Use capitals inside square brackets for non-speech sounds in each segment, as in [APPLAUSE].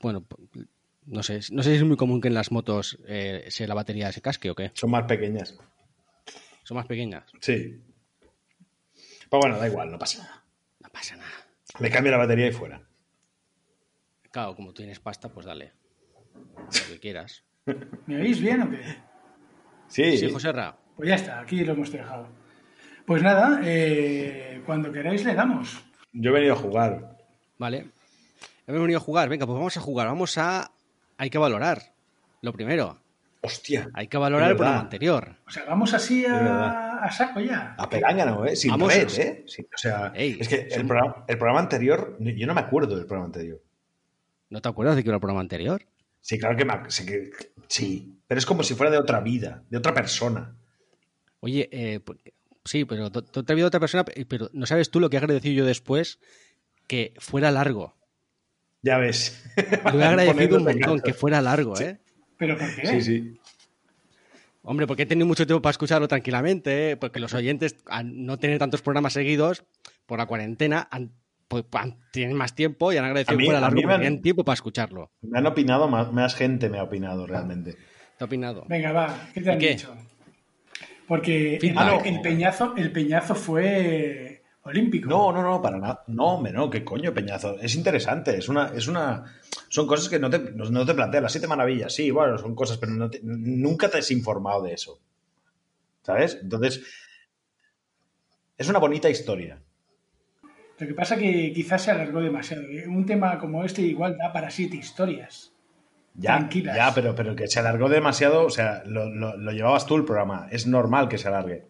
Bueno, no sé, no sé si es muy común que en las motos eh, se la batería se casque o qué. Son más pequeñas. Son más pequeñas. Sí. Pero bueno, da igual, no pasa nada. No pasa nada. Le cambio la batería y fuera. Claro, como tú tienes pasta, pues dale. [LAUGHS] Lo que quieras. ¿Me oís bien o qué? Sí, Sí, José Ra. Pues ya está, aquí lo hemos dejado. Pues nada, eh, cuando queráis le damos. yo he venido a jugar. Vale. Hemos venido a jugar. Venga, pues vamos a jugar. Vamos a. Hay que valorar. Lo primero. Hostia. Hay que valorar el programa anterior. O sea, vamos así a, saco ya. A pegángano, ¿eh? Sin Vamos, red, ¿eh? O sea, Ey, es que el programa, el programa anterior, yo no me acuerdo del programa anterior. ¿No te acuerdas de que era el programa anterior? Sí, claro que, me, sí, que- sí, pero es como si fuera de otra vida, de otra persona. Oye, eh, pues, sí, pero te ha habido otra persona, pero no sabes tú lo que he agradecido yo después que fuera largo. Ya ves. Lo he [LAUGHS] agradecido un montón, que fuera largo, ¿eh? ¿Pero por qué? Sí, sí. Hombre, porque he tenido mucho tiempo para escucharlo tranquilamente, ¿eh? porque los oyentes, al no tener tantos programas seguidos por la cuarentena, han- pues, han- tienen más tiempo y han agradecido mí- que fuera largo porque han- tienen tiempo para escucharlo. Me han opinado, más, más gente me ha opinado realmente. ¿Te ha opinado? Venga, va, ¿qué te han dicho? Porque el peñazo, el peñazo fue olímpico. No, no, no, para nada. No, hombre, no, qué coño, Peñazo. Es interesante, es una, es una. Son cosas que no te, no, no te plantean. Las siete maravillas, sí, bueno, son cosas, pero no te- nunca te has informado de eso. ¿Sabes? Entonces. Es una bonita historia. Lo que pasa que quizás se alargó demasiado. Un tema como este igual da para siete historias. Ya, Tranquilas. ya, pero, pero que se alargó demasiado, o sea, lo, lo- lo llevabas tú el programa. Es normal que se alargue.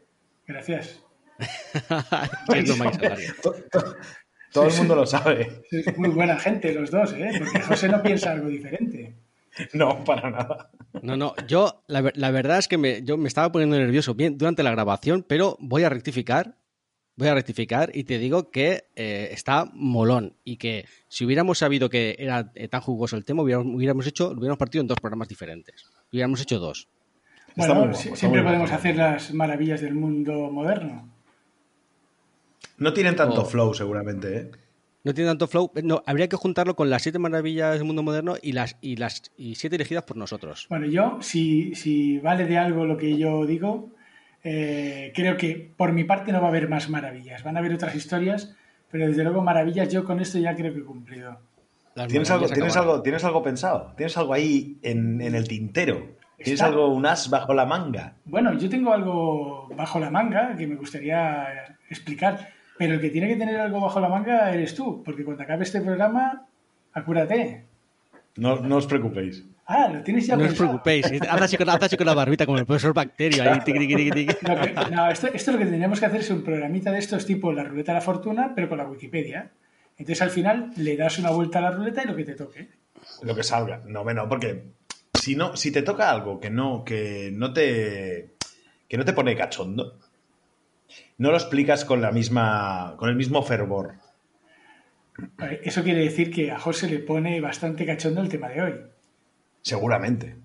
Gracias. [LAUGHS] Que es normal que se alargue. To- to- Todo el mundo lo sabe. Muy buena gente los dos, ¿eh? Porque José no piensa algo diferente. No, para nada. No, no, yo la, ver- la verdad es que me, yo me estaba poniendo nervioso bien durante la grabación, pero voy a rectificar, voy a rectificar y te digo que eh, está molón y que si hubiéramos sabido que era eh, tan jugoso el tema, hubiéramos, hubiéramos hecho, lo hubiéramos partido en dos programas diferentes. Hubiéramos hecho dos. Bueno, siempre podemos hacer las maravillas del mundo moderno. No tienen tanto Oh. flow, seguramente, ¿eh? No tiene tanto flow. No, habría que juntarlo con las siete maravillas del mundo moderno y las y las y siete elegidas por nosotros. Bueno, yo, si, si vale de algo lo que yo digo, eh, creo que por mi parte no va a haber más maravillas. Van a haber otras historias, pero desde luego maravillas yo con esto ya creo que he cumplido. ¿Tienes algo, ¿tienes, algo, ¿Tienes algo pensado? ¿Tienes algo ahí en, en el tintero? ¿Tienes Está. algo, un as bajo la manga? Bueno, yo tengo algo bajo la manga que me gustaría explicar, pero el que tiene que tener algo bajo la manga eres tú, porque cuando acabe este programa, acuérdate. No, no os preocupéis. Ah, lo tienes ya No os preocupéis, haz así, con, haz así con la barbita como el profesor Bacterio ahí. tiqui, tiqui, tiqui, tiqui. Lo que- no, esto, esto lo que tendríamos que hacer es un programita de estos tipo la ruleta de la fortuna, pero con la Wikipedia. Entonces al final le das una vuelta a la ruleta y lo que te toque. Lo que salga. No, bueno, porque si no, si te toca algo que no, que no te. que no te pone cachondo, no lo explicas con la misma. con el mismo fervor. Eso quiere decir que a José le pone bastante cachondo el tema de hoy. Seguramente.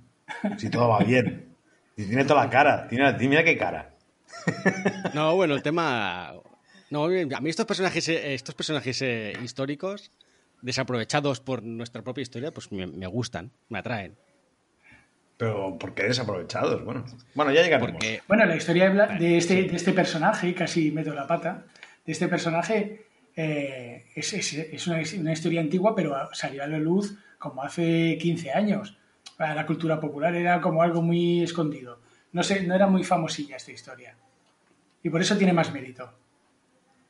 Si todo va bien. Y tiene toda la cara. Tiene, mira qué cara. No, bueno, el tema. No, a mí estos personajes, eh, estos personajes eh, históricos, desaprovechados por nuestra propia historia, pues me, me gustan, me atraen. Pero porque desaprovechados. Bueno, bueno ya llegaremos. Porque Bueno, la historia de, Bla- de este, de este personaje, casi meto la pata, de este personaje eh, es, es- es una, historia antigua, pero salió a la luz como hace 15 años. Para la cultura popular era como algo muy escondido. No sé, no era muy famosilla esta historia. Y por eso tiene más mérito.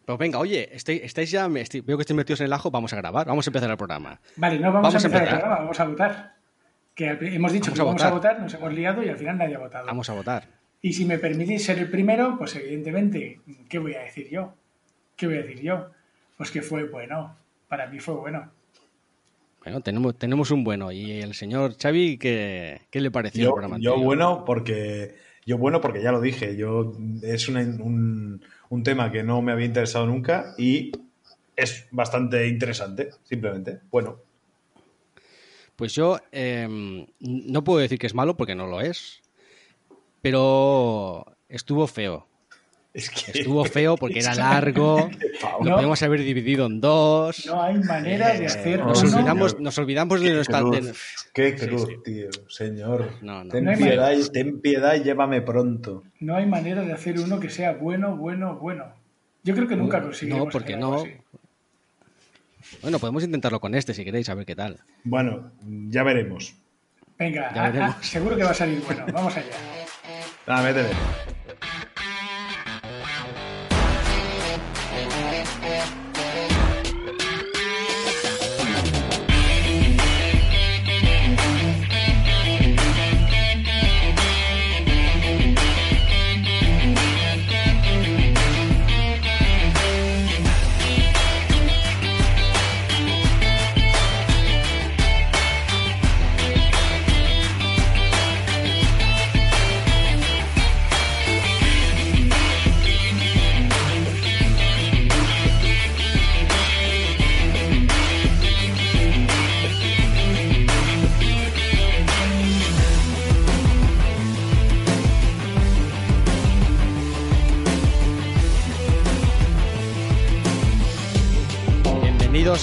Pues venga, oye, estáis, estáis ya, me estoy- veo que estáis metidos en el ajo, vamos a grabar, vamos a empezar el programa. Vale, no vamos, Vamos a a empezar el empezar. programa, vamos a votar. Que hemos dicho Vamos que a vamos a votar. votar, nos hemos liado y al final nadie ha votado. Vamos a votar. Y si me permitís ser el primero, pues evidentemente, ¿qué voy a decir yo? ¿Qué voy a decir yo? Pues que fue bueno. Para mí fue bueno. Bueno, tenemos, tenemos un bueno. ¿Y el señor Xavi qué, qué le pareció el Yo, programa yo bueno porque yo bueno porque ya lo dije. Yo es una- un, un tema que no me había interesado nunca y es bastante interesante, simplemente. Bueno, Pues yo eh, no puedo decir que es malo porque no lo es, pero estuvo feo. es que Estuvo [LAUGHS] feo porque era largo, lo No. podemos haber dividido en dos. No hay manera de hacer Nos no, uno- olvidamos, nos olvidamos de nuestra... cruz, de- qué cruz, sí. tío, señor. No, no. Ten piedad, y- ten piedad y llévame pronto. No hay manera de hacer uno que sea bueno, bueno, bueno. Yo creo que nunca No, conseguiremos. no, porque no. así. Bueno, podemos intentarlo con este si queréis, a ver qué tal. Bueno, ya veremos. Venga, Ya veremos. seguro que va a salir bueno. Vamos allá. Ah, métele.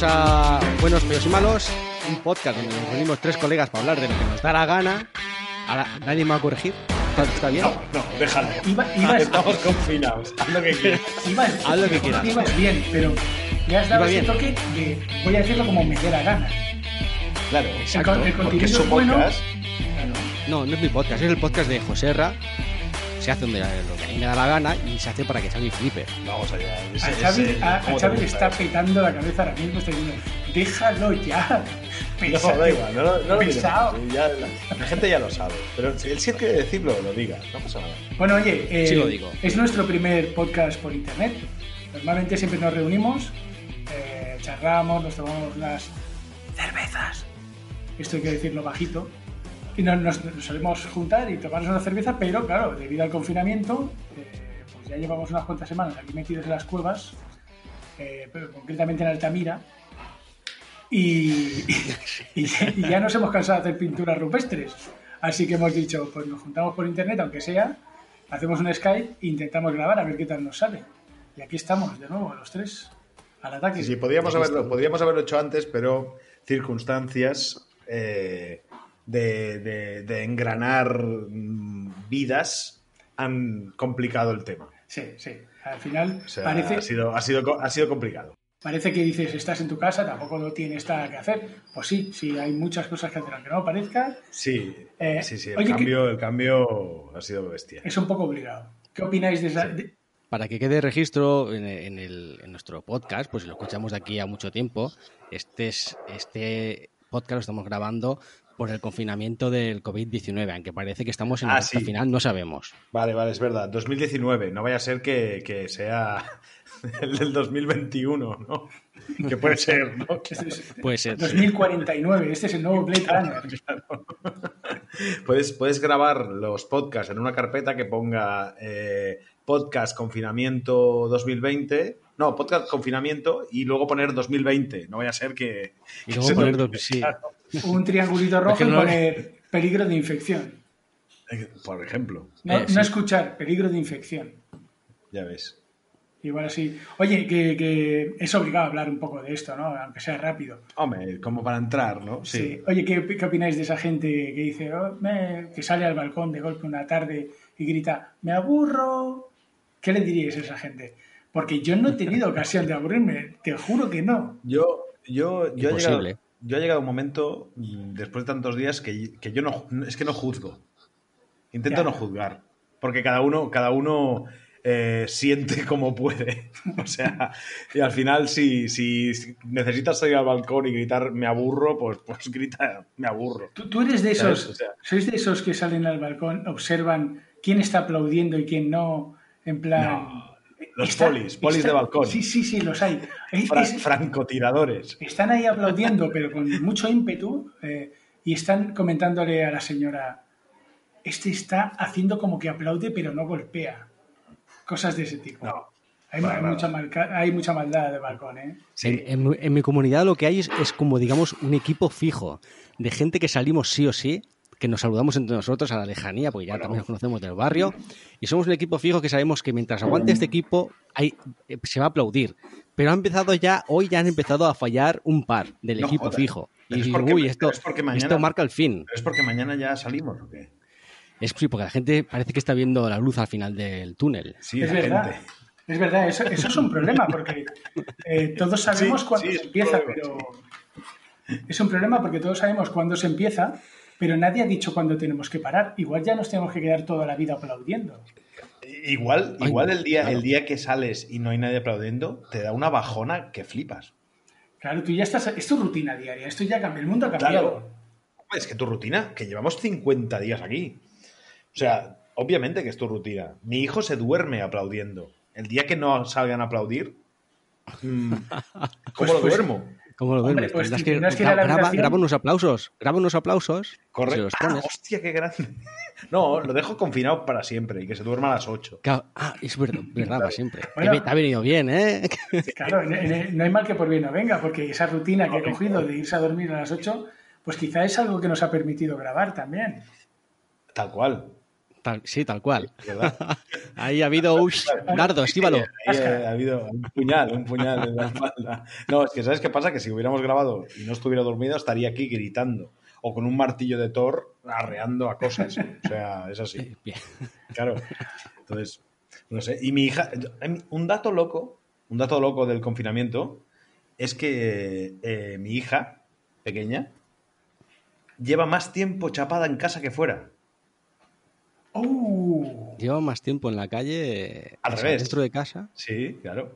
Bienvenidos a Buenos, Feos y Malos, un podcast donde nos reunimos tres colegas para hablar de lo que nos da la gana. Ahora, nadie me va a corregir. ¿Está, bien? No, no, déjalo. Iba, Estamos confinados. Haz lo que quieras. ibas- Haz lo que quieras. ibas bien, pero le has dado Iba ese toque de voy a decirlo como me dé la gana. Claro, Exacto, el porque contenido es bueno. podcast. Claro. No, no es mi podcast, es el podcast de José Ra. Se hace donde, lo que a mí me da la gana y se hace para que Xavi flipe. Vamos allá. A Ese- Xavi, ese- a- a ¿cómo te Xavi le está petando la cabeza ahora mismo. Está diciendo, déjalo ya. [LAUGHS] No, Pésate. da igual, no, lo- no lo Pesado. ya la, la gente ya lo sabe. Pero si él sí quiere decirlo, lo diga. No pasa nada. Bueno, oye, eh, Sí lo digo. es nuestro primer podcast por internet. Normalmente siempre nos reunimos, eh, charlamos, nos tomamos unas cervezas. Esto hay que decirlo bajito. Y nos, nos- nos solemos juntar y tomarnos una cerveza, pero claro, debido al confinamiento, eh, pues ya llevamos unas cuantas semanas aquí metidos en las cuevas, eh, pero concretamente en Altamira. Y, [LAUGHS] y- y ya nos hemos cansado de hacer pinturas rupestres. Así que hemos dicho, pues nos juntamos por internet, aunque sea, hacemos un Skype e intentamos grabar a ver qué tal nos sale. Y aquí estamos, de nuevo, los tres, al ataque. Sí, podríamos haberlo, podríamos haberlo hecho antes, pero circunstancias eh, de, de- de engranar mm, vidas han complicado el tema. sí, sí. Al final O sea, parece, ha, sido, ha, sido, ha sido complicado. parece que dices, estás en tu casa, tampoco lo tienes nada que hacer. Pues sí, sí, hay muchas cosas que hacer, aunque no parezca, Sí, Eh, sí, sí. El, oye, que- cambio, el cambio ha sido bestia. es un poco obligado. ¿Qué opináis de esa...? de- Para que quede registro en, en el- en nuestro podcast, pues si lo escuchamos de aquí a mucho tiempo, este, es, este podcast lo estamos grabando por el confinamiento del COVID-19, aunque parece que estamos en Ah, la recta sí. final, no sabemos. Vale, vale, es verdad. 2019, no vaya a ser que, que sea [LAUGHS] el del 2021, ¿no? Que puede ser, ¿no? [LAUGHS] Puede ser. sí. 2049, este es el nuevo Blade Runner. [LAUGHS] Puedes, puedes grabar los podcasts en una carpeta que ponga eh, podcast confinamiento 2020. No, podcast confinamiento y luego poner 2020. No vaya a ser que. Y luego se poner dos- sí. Un triangulito rojo que y poner peligro de infección. Por ejemplo, No, Eh, sí. no escuchar, peligro de infección. ya ves. Igual así. Oye, que, que es obligado hablar un poco de esto, ¿no? Aunque sea rápido. Hombre, como para entrar, ¿no? Sí. Oye, ¿qué, qué opináis de esa gente que dice, "Oh, me-", que sale al balcón de golpe una tarde y grita, me aburro? ¿Qué le diríais a esa gente? Porque yo no he tenido ocasión de aburrirme, te juro que no. Yo, yo, yo, he llegado, Imposible. Yo he llegado a un momento, mm, después de tantos días, que, que yo no, es que no juzgo. Intento no juzgar. Porque cada uno, cada uno eh, siente [LAUGHS] como puede. O sea, y al final, si, si, si necesitas salir al balcón y gritar me aburro, pues, pues [LAUGHS] grita me aburro. Tú, tú eres de esos, ¿Sabes? O sea- sois de esos que salen al balcón, observan quién está aplaudiendo y quién no, en plan, No. Los Está- polis, polis está- de balcón. Sí, sí, sí, los hay. Es- Fra- es- francotiradores. están ahí aplaudiendo, pero con mucho ímpetu, eh, y están comentándole a la señora, este está haciendo como que aplaude, pero no golpea. Cosas de ese tipo. No. Hay, mucha malca- hay mucha maldad de balcón, ¿eh? En, en mi- en mi comunidad lo que hay es, es como, digamos, un equipo fijo de gente que salimos sí o sí, que nos saludamos entre nosotros a la lejanía, porque ya también nos conocemos del barrio, y somos un equipo fijo que sabemos que mientras aguante este equipo hay, eh, se va a aplaudir. Pero ha empezado ya, hoy ya han empezado a fallar un par del No equipo fijo. Y es porque- uy, esto, es porque mañana- esto marca el fin. ¿Pero es porque mañana ya salimos o qué? Es sí, porque la gente parece que está viendo la luz al final del túnel. Sí, es verdad. gente. Es verdad, eso, eso es un problema, porque eh, todos sabemos Sí, cuándo sí, se empieza, problema, pero es un problema porque todos sabemos cuándo se empieza, pero nadie ha dicho cuándo tenemos que parar. Igual ya nos tenemos que quedar toda la vida aplaudiendo. Igual, igual el, día, el día que sales y no hay nadie aplaudiendo, te da una bajona que flipas. Claro, tú ya estás, es tu rutina diaria, esto ya cambia, el mundo ha cambiado. Claro. Es que tu rutina, que llevamos 50 días aquí. O sea, obviamente que es tu rutina. Mi hijo se duerme aplaudiendo. El día que no salgan a aplaudir, mm, [LAUGHS] ¿cómo Pues- lo pues- duermo? ¿Cómo lo Hombre, duermes? pues que la graba, unos aplausos, graba unos aplausos, Corre. se los Ah, hostia, qué grande. [LAUGHS] No, lo dejo confinado para siempre y que se duerma a las 8. Claro, Ah, es verdad, verdad, para siempre. Bueno. Te, te ha venido bien, ¿eh? Claro, no hay mal que por bien no venga, porque esa rutina que he cogido de irse a dormir a las 8, pues quizá es algo que nos ha permitido grabar también. Tal cual. Tal- sí, tal cual. ¿Verdad? [LAUGHS] Ahí ha habido dardo, estíbalo. Ahí eh, ha habido un puñal, un puñal en la espalda. No, es que ¿sabes qué pasa? Que si hubiéramos grabado y no estuviera dormido, estaría aquí gritando. O con un martillo de Thor arreando a cosas. O sea, es así. Bien. Claro. Entonces, no sé. Y mi hija, un dato loco, un dato loco del confinamiento es que eh, mi hija, pequeña, lleva más tiempo chapada en casa que fuera. ¡Oh! Lleva más tiempo en la calle. Al revés. Dentro de casa. Sí, claro.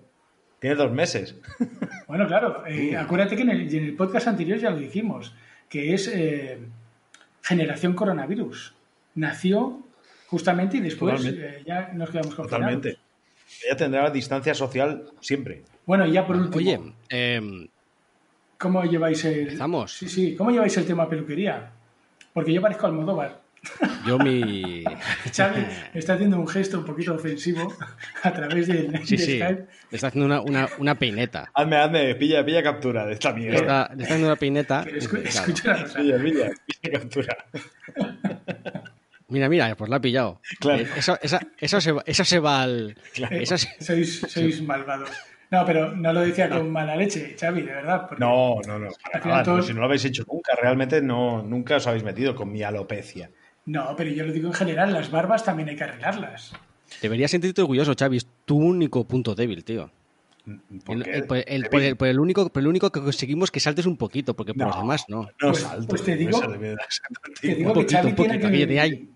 Tiene dos meses. [LAUGHS] Bueno, claro, eh, acuérdate que en el, en el podcast anterior ya lo dijimos, que es eh, generación coronavirus. Nació justamente y después eh, ya nos quedamos confinados. Totalmente. Ella tendrá distancia social siempre. Bueno, y ya por último, Oye, em, ¿cómo lleváis el... ¿Empezamos? Sí, sí, ¿cómo lleváis el tema peluquería? Porque yo parezco Almodóvar. Yo mi. [LAUGHS] Xavi está haciendo un gesto un poquito ofensivo a través del Sí, de sí. Skype. Le está haciendo una, una, una peineta. Hazme, hazme, pilla, pilla captura de esta Le mierda. está, le está haciendo una peineta. Pero escu- Claro. escucha una cosa. Pilla, pilla, pilla captura. Mira, mira, pues la ha pillado. Claro. Eh, Eso, esa, eso se va, eso se va al. Claro. Esa se- Sois, sois malvados. No, pero no lo decía con mala leche, Xavi, de verdad. No, no, no. para nada, todo- si no lo habéis hecho nunca, realmente no, nunca os habéis metido con mi alopecia. No, pero yo lo digo en general, las barbas también hay que arreglarlas. Deberías sentirte orgulloso, Xavi. Es tu único punto débil, tío. ¿Por El- qué? el- por, el, por el- por el único, por el único que conseguimos que saltes un poquito, porque por los demás no. No Pues- salto. pues te digo- Te digo Un que poquito, Xavi un tiene poquito, que, ahí.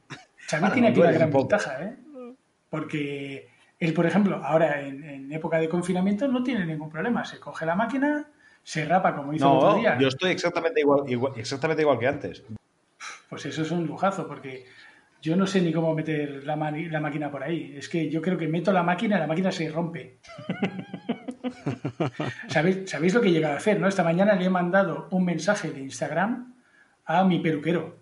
Xavi tiene aquí una gran poco. ventaja, ¿eh? Porque él, por ejemplo, ahora en, en época de confinamiento no tiene ningún problema. Se coge la máquina, se rapa como hizo el otro No, día. yo estoy exactamente igual, igual- exactamente igual que antes. Pues eso es un lujazo, porque yo no sé ni cómo meter la, la máquina por ahí. Es que yo creo que meto la máquina y la máquina se rompe. [LAUGHS] ¿Sabéis, ¿Sabéis lo que he llegado a hacer? ¿no? Esta mañana le he mandado un mensaje de Instagram a mi peluquero,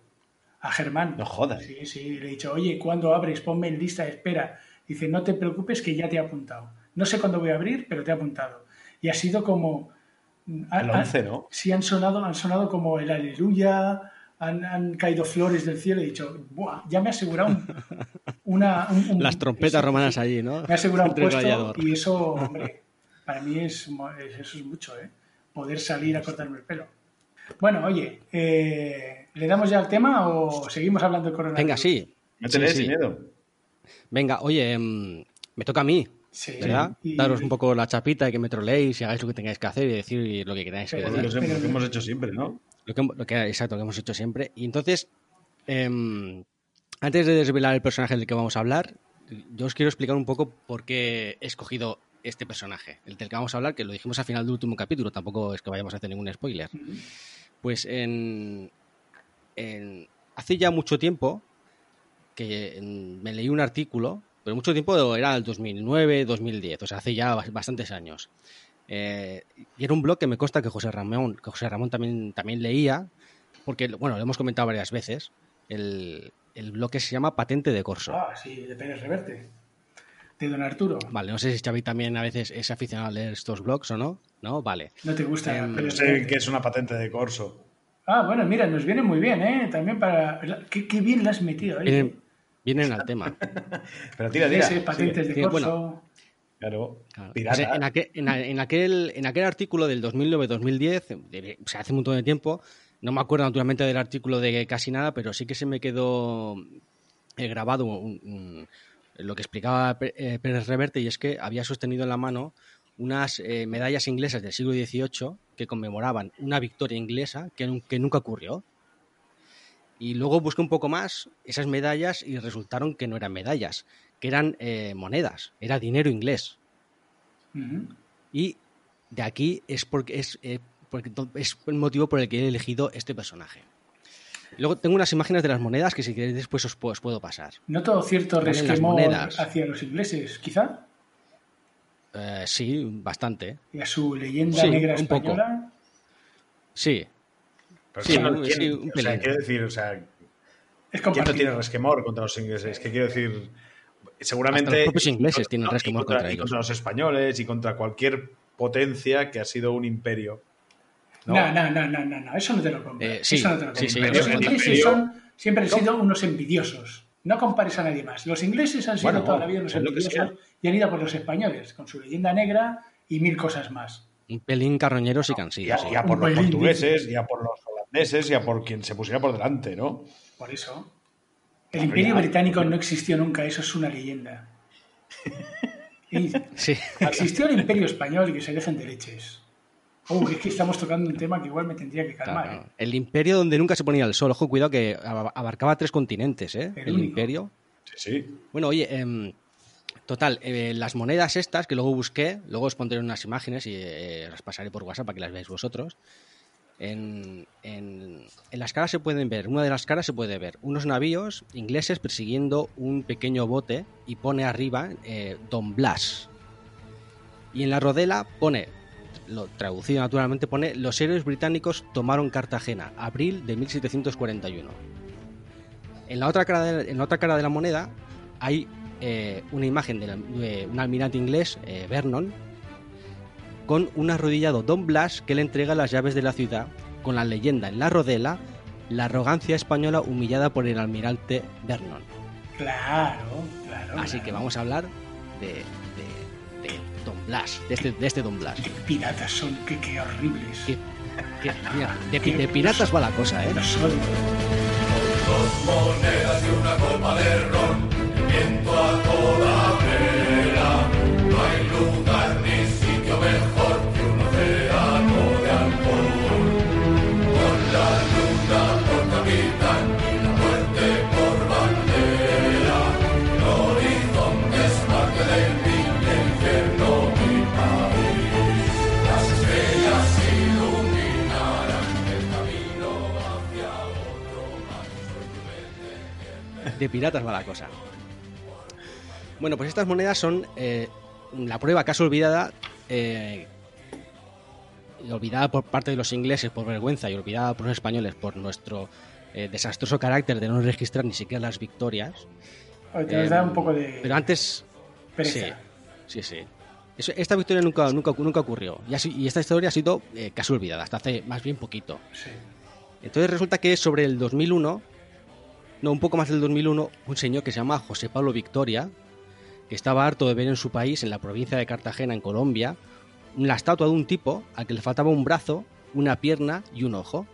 a Germán. No jodas. Sí, sí, le he dicho, oye, ¿cuándo abres? Ponme en lista de espera. Dice, no te preocupes que ya te he apuntado. No sé cuándo voy a abrir, pero te he apuntado. Y ha sido como... ha- El ha- 11, ¿no? Sí, han sonado, han sonado como el aleluya, han, han caído flores del cielo. He dicho, Buah, ya me he asegurado un- una... un- un- [LAUGHS] Las trompetas romanas allí, ¿no? Me ha asegurado un puesto y eso, hombre, para mí es, eso es mucho, ¿eh? Poder salir a cortarme el pelo. Bueno, oye, eh, ¿le damos ya al tema o seguimos hablando del coronavirus? Venga, sí. Métele Sí, sí. sin miedo. Venga, oye, em, me toca a mí, Sí, ¿verdad? y- Daros un poco la chapita y que me troleéis y hagáis lo que tengáis que hacer y decir lo que queráis que Pero- decir. Lo que, hemos hecho siempre, ¿no? Lo que, lo que- exacto, lo que hemos hecho siempre. Y entonces, em, antes de desvelar el personaje del que vamos a hablar, yo os quiero explicar un poco por qué he escogido este personaje, el del que vamos a hablar, que lo dijimos al final del último capítulo, tampoco es que vayamos a hacer ningún spoiler. Pues en, en- hace ya mucho tiempo que en- me leí un artículo pero mucho tiempo era el 2009, 2010, o sea, hace ya bastantes años. Eh, y era un blog que me consta que José Ramón, que José Ramón también, también leía, porque, bueno, lo hemos comentado varias veces. El, el blog que se llama Patente de Corso. Ah, sí, de Pérez Reverte. De Don Arturo. Vale, no sé si Xavi también a veces es aficionado a leer estos blogs o no. ¿No? Vale. ¿No te gusta? Eh, no sé que es una patente de corso. Ah, bueno, mira, nos viene muy bien, ¿eh? También para... Qué, qué bien la has metido ahí. Vienen, al tema. [LAUGHS] Pero tira, tira. Sí, patentes de corso. Bueno, Claro, en, aquel, en, aquel, en aquel artículo del 2009-2010, o sea, hace un montón de tiempo, no me acuerdo naturalmente del artículo de casi nada, pero sí que se me quedó eh, grabado lo que explicaba eh, Pérez Reverte y es que había sostenido en la mano unas eh, medallas inglesas del siglo XVIII que conmemoraban una victoria inglesa que, que, nunca ocurrió. Y luego busqué un poco más esas medallas y resultaron que no eran medallas, que eran monedas, era dinero inglés. Y de aquí es porque es porque es el motivo por el que he elegido este personaje. Luego tengo unas imágenes de las monedas que si queréis después os puedo, pasar. ¿Noto cierto resquemor hacia los ingleses, quizá? Eh, sí, bastante. ¿Y a su leyenda negra española? Sí. sí, un, o sea, quiero decir, o sea, ¿quién no tiene resquemor contra los ingleses? ¿Qué quiero decir? Seguramente... los propios ingleses tienen resquemor contra, contra, ellos. Y contra los españoles y contra cualquier potencia que ha sido un imperio. No, no, no, no, no, no, eso no te lo compro. Eh, sí, eso no te lo compro. Sí, los ingleses son, siempre han sido unos envidiosos. No compares a nadie más. Los ingleses han sido toda la vida unos envidiosos y han ido por los españoles, con su leyenda negra y mil cosas más. Un pelín carroñeros y cansillos. Y, a, por los portugueses, y a por los holandeses, y a por quien se pusiera por delante, ¿no? Por eso. El imperio británico no existió nunca, eso es una leyenda. sí. Existió el imperio español y que se dejen de leches. Oh, es que estamos tocando un tema que igual me tendría que calmar. ¿eh? El imperio donde nunca se ponía el sol. Ojo, cuidado que abarcaba tres continentes, ¿eh? El, imperio. Sí, sí. Bueno, oye, em, total, eh, las monedas estas que luego busqué, luego os pondré unas imágenes y eh, las pasaré por WhatsApp para que las veáis vosotros. En, en, las caras se pueden ver, una de las caras se puede ver unos navíos ingleses persiguiendo un pequeño bote y pone arriba Don Blas. Y en la rodela pone lo traducido naturalmente pone los héroes británicos tomaron Cartagena, abril de 1741. En la otra cara de, en la, otra cara de la moneda hay eh, una imagen de, un almirante inglés, eh, Vernon, con un arrodillado Don Blas que le entrega las llaves de la ciudad con la leyenda en la rodela, la arrogancia española humillada por el almirante Vernon. Claro, claro. Así que vamos a hablar de, Don Blas, de este, de este Don Blas. Qué piratas son, qué, qué horribles. Qué, qué, mira, de, de, piratas va la cosa, ¿eh? Son. Dos monedas y una copa de ron, viento a toda vela, no hay lugar De piratas va la cosa. Bueno, pues estas monedas son eh, la prueba acaso olvidada, eh, olvidada por parte de los ingleses por vergüenza y olvidada por los españoles por nuestro eh, desastroso carácter de no registrar ni siquiera las victorias. Te nos da un poco de. Pero antes. pereza. Sí, sí, sí. Eso- esta victoria nunca, nunca, nunca ocurrió. Y, así- y esta historia ha sido eh, casi olvidada, hasta hace más bien poquito. Sí. Entonces resulta que sobre el 2001, no, un poco más del 2001, un señor que se llama José Pablo Victoria, que estaba harto de ver en su país, en la provincia de Cartagena, en Colombia, la estatua de un tipo al que le faltaba un brazo, una pierna y un ojo,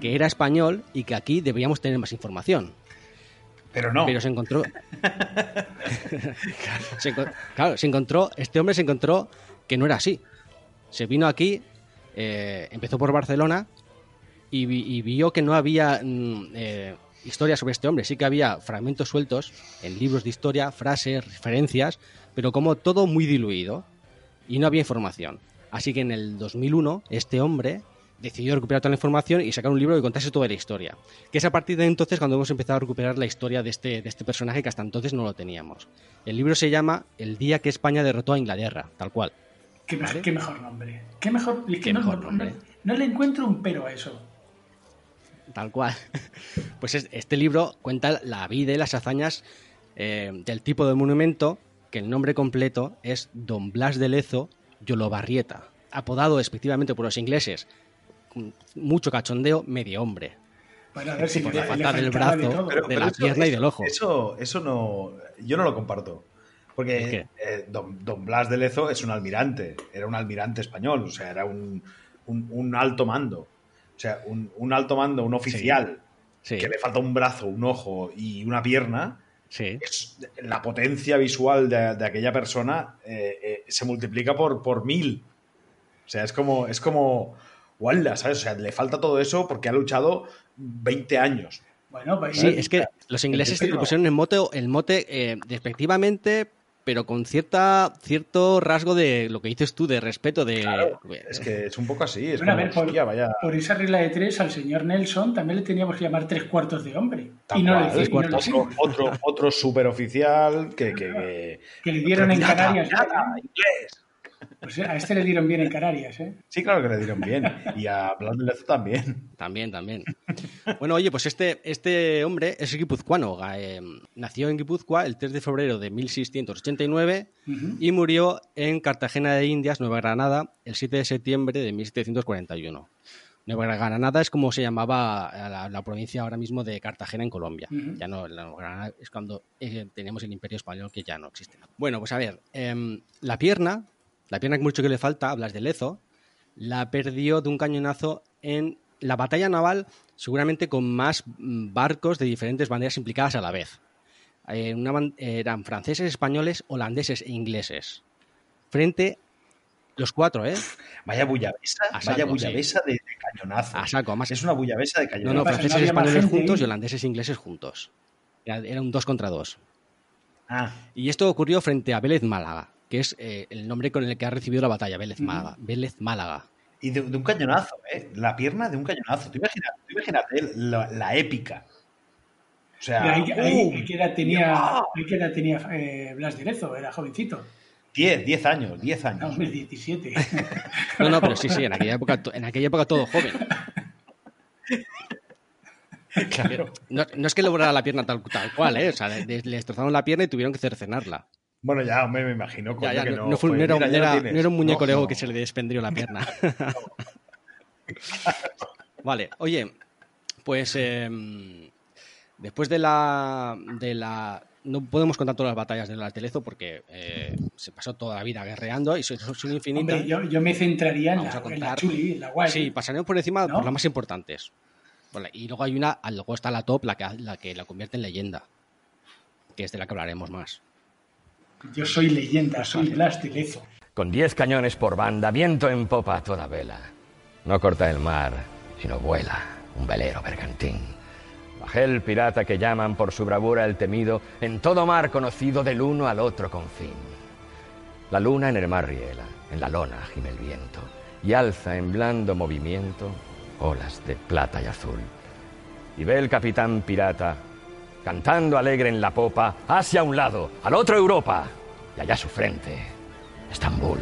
que era español y que aquí deberíamos tener más información. Pero no. Pero se encontró. [LAUGHS] Se enco- claro, se encontró. Este hombre se encontró que no era así. Se vino aquí, eh, empezó por Barcelona y, vi- y vio que no había mm, eh, historia sobre este hombre. Sí que había fragmentos sueltos en libros de historia, frases, referencias, pero como todo muy diluido y no había información. Así que en el 2001 este hombre decidió recuperar toda la información y sacar un libro que contase toda la historia. Que es a partir de entonces cuando hemos empezado a recuperar la historia de este, de este personaje que hasta entonces no lo teníamos. El libro se llama El día que España derrotó a Inglaterra, tal cual. Qué, me- Vale. qué mejor nombre. Qué mejor. Qué mejor no- nombre. no le encuentro un pero a eso. Tal cual. [LAUGHS] Pues es- este libro cuenta la vida y las hazañas eh, del tipo de monumento que el nombre completo es Don Blas de Lezo Yolobarrieta, apodado despectivamente por los ingleses, mucho cachondeo, medio hombre. Bueno, a ver si Por la falta del brazo, pero- de la pierna y del ojo. Eso, eso no. Yo no lo comparto. ¿El Porque eh, don, don Blas de Lezo es un almirante. Era un almirante español. O sea, era un, un- un alto mando. O sea, un, un alto mando, un oficial Sí, que le falta un brazo, un ojo y una pierna. sí. es- la potencia visual de, de aquella persona eh, eh, se multiplica por, por mil. O sea, es como, es como, ¡Wala! ¿sabes? O sea, le falta todo eso porque ha luchado 20 años. Bueno, pues, Sí, es que los ingleses le pusieron el mote, el mote eh, despectivamente, pero con cierta cierto rasgo de lo que dices tú, de respeto, de... Es que es un poco así. Es Bueno, a como, ver, por, hostia, vaya. por esa regla de tres, al señor Nelson también le teníamos que llamar tres cuartos de hombre. y no cual. le y no le cuartos. hicimos. otro, otro, superoficial que, que, que- Que le dieron en Canarias. inglés. Pues a este le dieron bien en Canarias, ¿eh? Sí, claro que le dieron bien. Y a Blas de Lezo también. También, también. Bueno, oye, pues este, este hombre es guipuzcoano. eh, nació en Guipúzcoa el 3 de febrero de 1689 Ujú. y murió en Cartagena de Indias, Nueva Granada, el 7 de septiembre de 1741. Nueva Granada es como se llamaba a la, la provincia ahora mismo de Cartagena en Colombia. Ujú. Ya no, la Nueva Granada es cuando eh, tenemos el Imperio Español que ya no existe. Bueno, pues a ver, em, la pierna, la pierna que mucho que le falta, hablas de Lezo, la perdió de un cañonazo en la batalla naval, seguramente con más mm, barcos de diferentes banderas implicadas a la vez. Eh, una eran franceses, españoles, holandeses e ingleses. Frente los cuatro, ¿eh? [LAUGHS] Vaya bullabesa, vaya bullabesa de, de cañonazo. A saco, más Es una bullabesa de No, cañonazo. no, pasa? franceses, No españoles juntos y holandeses e ingleses juntos. Era, era un dos contra dos. Ah, Y esto ocurrió frente a Vélez Málaga, que es eh, el nombre con el que ha recibido la batalla, Vélez Málaga. Vélez Málaga. y de, de un cañonazo, ¿eh? La pierna de un cañonazo. Tú imagínate, tú imagínate la, la épica. O sea, ahí, ahí- ¡pum! ahí qué edad tenía, ¡Ah! ahí qué edad tenía eh, Blas de Lezo, era jovencito. 10, 10 años, 10 No, años. [LAUGHS] 2017. No, no, pero sí, sí, en aquella época, en aquella época todo joven. Claro. No, no es que lograra la pierna tal, tal cual, ¿eh? O sea, le, le destrozaron la pierna y tuvieron que cercenarla. Bueno, ya, hombre, me imagino. Ya, ya, que no, no fue- fue, no era, mira, no era- tienes. no era un muñeco No, Lego no. que se le desprendió la pierna. [LAUGHS] vale, oye, pues em, después de la, de la... No podemos contar todas las batallas de las de Lezo porque eh, se pasó toda la vida guerreando y son, son infinitas. Hombre, yo, yo me centraría en la, a en la contar. chuli, en la guay. Sí, pasaremos por encima ¿No? por las más importantes. Vale, y luego hay una, luego está la top, la que, la que la convierte en leyenda, que es de la que hablaremos más. Yo soy leyenda, soy Blas de Lezo. Con diez cañones por banda, viento en popa a toda vela. No corta el mar, sino vuela, un velero bergantín. Bajel pirata que llaman por su bravura el temido, en todo mar conocido del uno al otro confín. La luna en el mar riela, en la lona gime el viento, y alza en blando movimiento olas de plata y azul. Y ve el capitán pirata, cantando alegre en la popa, hacia un lado, al otro Europa, y allá su frente, Estambul.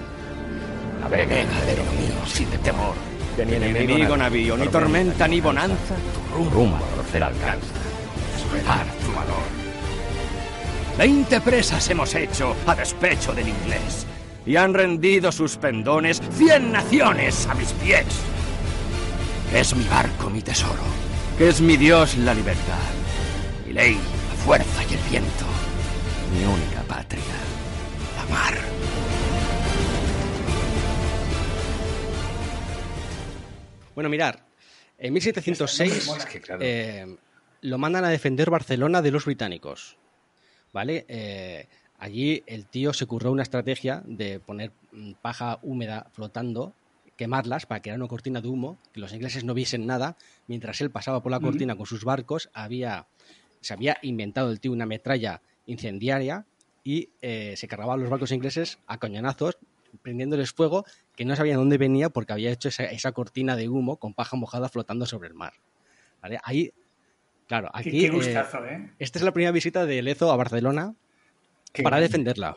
Navegue, galero mío, sin temor, que ni enemigo, navío, ni tormenta, ni bonanza, tu rumbo, rumbo a conocer alcanza, esperar tu valor. Veinte presas hemos hecho a despecho del inglés, y han rendido sus pendones cien naciones a mis pies. Es mi barco mi tesoro, que es mi Dios la libertad, mi ley la fuerza y el viento, mi única patria, la mar. Bueno, mirar, en 1706 mola. Es que, claro. eh, lo mandan a defender Barcelona de los británicos. ¿Vale? Eh, allí el tío se curró una estrategia de poner mm, paja húmeda flotando, quemarlas para crear una cortina de humo, que los ingleses no viesen nada. Mientras él pasaba por la cortina con sus barcos, había, se había inventado el tío una metralla incendiaria y eh, se cargaba a los barcos ingleses a cañonazos prendiéndoles fuego que no sabían dónde venía porque había hecho esa, esa cortina de humo con paja mojada flotando sobre el mar. ¿Vale? Ahí, claro, aquí... qué eh, gustazo, ¿eh? esta es la primera visita de Lezo a Barcelona Qué para defenderla.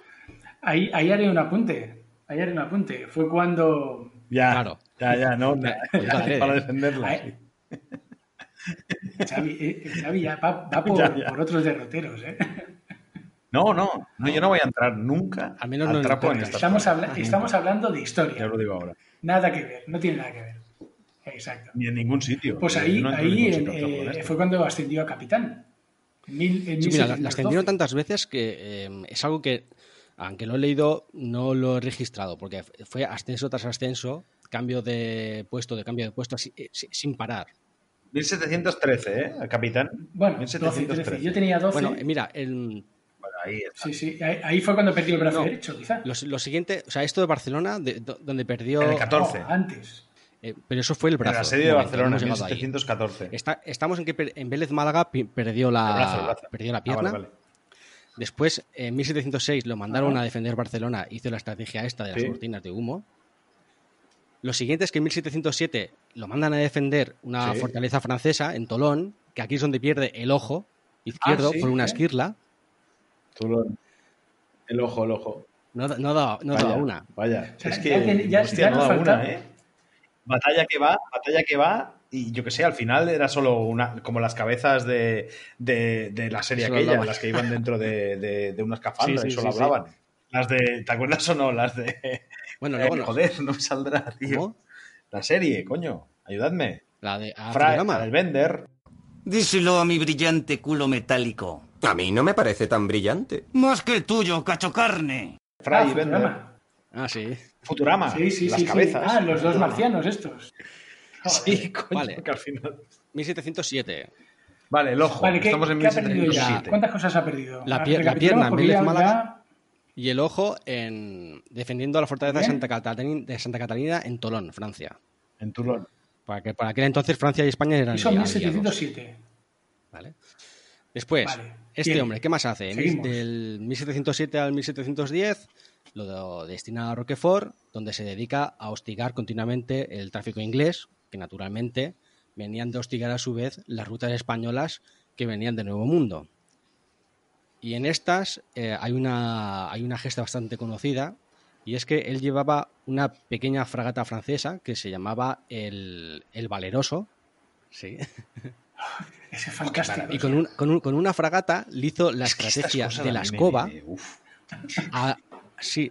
Ahí, ahí haré un apunte. Ahí haré un apunte. Fue cuando. Ya, Claro. ya, ya, no, Ya, ya, ya, ya. para defenderla. Ahí- sí. Xavi, eh, Xavi ya va, va [LAUGHS] por, Ya, ya. por otros derroteros, ¿eh? No, no, no, yo no voy a entrar nunca Al menos al no en trapo en esta Estamos, zona. habla- Nunca. estamos hablando de Ya historia. lo digo ahora. Nada que ver, no tiene nada que ver. Exacto. Ni en ningún sitio. Pues Yo ahí, no ahí en- eh, fue cuando ascendió a capitán. Mil, en Sí, mira, la, la 1712. ascendieron tantas veces que eh, es algo que, aunque lo he leído, no lo he registrado, porque fue ascenso tras ascenso, cambio de puesto, de cambio de puesto, así, eh, sin parar. 1713, ¿eh? Al capitán. Bueno, 12, 1713. 13. Yo tenía 12. Bueno, mira, el- Bueno, ahí está. sí, sí. Ahí, ahí fue cuando perdió el brazo No. derecho, quizá. lo, lo siguiente, o sea, esto de Barcelona, de- do- donde perdió... En el 14. No, antes. eh, pero eso fue el En brazo. el asedio de un momento, Barcelona, en hemos llegado ahí. 1714. Está- estamos en que en Vélez Málaga perdió la, El brazo, el brazo. perdió la Ah, pierna. vale, vale. Después, en 1706, lo mandaron Ajá. a defender Barcelona, hizo la estrategia esta de las Sí. cortinas de humo. Lo siguiente es que en 1707 lo mandan a defender una Sí. fortaleza francesa en Tolón, que aquí es donde pierde el ojo izquierdo Ah, sí, por una ¿eh? esquirla. Lo- El ojo, el ojo. No, da- no da, no da Vaya, una. Vaya. sea, es que, ya- hostia, ya no da faltaba. una, ¿eh? Batalla que va, batalla que va, y yo que sé, al final era solo una, como las cabezas de, de, de la serie Solo aquella, hablaban. las que iban dentro de, de, de una [LAUGHS] escafandra Sí, y solo sí, sí. hablaban. Las de, ¿te acuerdas o no? Las de... Bueno, Eh, no. joder, no me saldrá, tío. ¿Cómo? La serie, coño, ayudadme. La de ah, del Bender. Díselo a mi brillante culo metálico. A mí no me parece tan brillante. Más que el tuyo, cacho carne. Fry Ah, y Bender. Futurama. Ah, sí. Futurama. Sí, sí, las sí, sí. cabezas. Ah, los dos marcianos estos. [LAUGHS] Sí, coño, Vale. que al final... 1707. Vale, el ojo. Vale, ¿qué, Estamos en qué ha perdido ya? 1707. ¿Cuántas cosas ha perdido? La Ah, pier- la pierna en Vélez Málaga. Y el ojo en defendiendo la fortaleza de. Santa, Catalina, de Santa Catalina en Tolón, Francia. En Toulon. Para que para aquel entonces Francia y España eran Eso en aliados. 1707. ¿vale? Después, Vale. este Bien. hombre, ¿qué más hace? Seguimos. Del 1707 al 1710 lo destina a Roquefort, donde se dedica a hostigar continuamente el tráfico inglés, que naturalmente venían de hostigar a su vez las rutas españolas que venían de Nuevo Mundo. Y en estas eh, hay, una, hay una gesta bastante conocida, y es que él llevaba una pequeña fragata francesa que se llamaba el, el Valeroso. Sí. [LAUGHS] Ese es fantástico. Y con, un- con un- con una fragata le hizo la Es estrategia de la me- escoba. [LAUGHS] a- sí,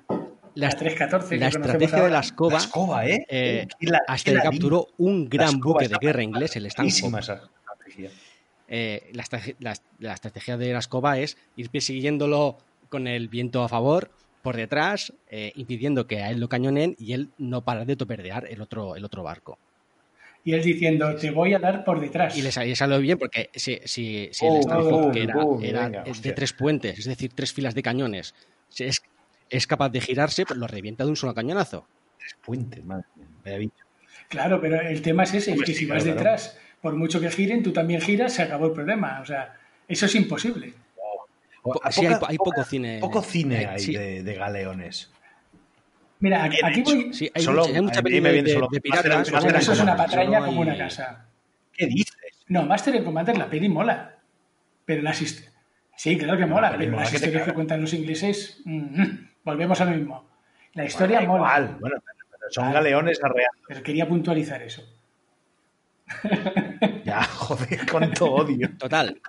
la, La 314 que la estrategia de la escoba, La escoba, ¿eh? eh, la- hasta que capturó un gran buque de guerra inglés, el Stanhope. Eh, la, estrate- la- la estrategia de la escoba es ir persiguiéndolo con el viento a favor por detrás, eh, impidiendo que a él lo cañonen y él no parar de toperdear el otro, el otro barco. Y él diciendo, te voy a dar por detrás. Y le salió, salió bien porque si, si, si Oh, el boom, que era, era venga, de tres puentes, es decir, tres filas de cañones, si es, es capaz de girarse, pues lo revienta de un solo cañonazo. Puente, madre mía, vaya bicho. Claro, pero el tema es ese, es que si vas claro. detrás, por mucho que giren, tú también giras, se acabó el problema. O sea, eso es imposible. Po- A sí, hay, hay poco cine. Poco cine eh, hay sí, de, de galeones. Mira, aquí, Bien aquí hecho. voy... sí, hay, Solo- mucha, hay mucha película de, de piratas. Master eso es una patraña como una casa. ¿Qué dices? No, Master and Commander, la peli mola. Pero las Sí, claro que mola, La pero mola las que historias que cuentan los ingleses... mm, volvemos a lo mismo. La historia Bueno, mola. igual, Bueno, pero, son Vale. galeones arreados. Pero quería puntualizar eso. Ya, joder, cuánto odio. Total.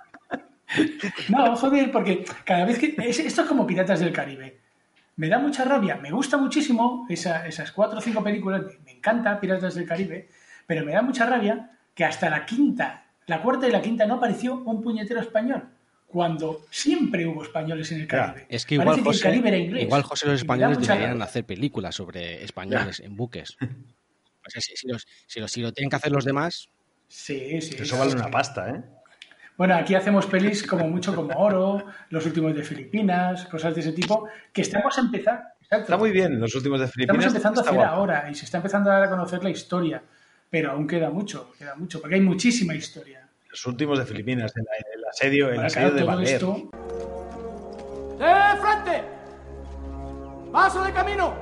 No, joder, porque cada vez que. es- esto es como Piratas del Caribe. Me da mucha rabia, me gusta muchísimo esa- esas cuatro o cinco películas, me, encanta Piratas del Caribe, pero me da mucha rabia que hasta la quinta, la cuarta y la quinta no apareció un puñetero español, cuando siempre hubo españoles en el Caribe. Es que igual Parece José, el Caribe era inglés. igual José los españoles deberían rabia. hacer películas sobre españoles en buques. [LAUGHS] O sea, si, si los- si los- si lo tienen que hacer los demás, Sí, sí. Eso vale una pasta, ¿eh? Bueno, aquí hacemos pelis como mucho como Oro, Los últimos de Filipinas, cosas de ese tipo, que estamos empezando. Exacto. Está muy bien, los últimos de Estamos Filipinas. empezando a hacer guapo. ahora y se está empezando a dar a conocer la historia, pero aún queda mucho, queda mucho, porque hay muchísima historia. Los últimos de Filipinas, el, el asedio, el asedio de Valer. esto, ¡Eh, frente! ¡Paso de camino!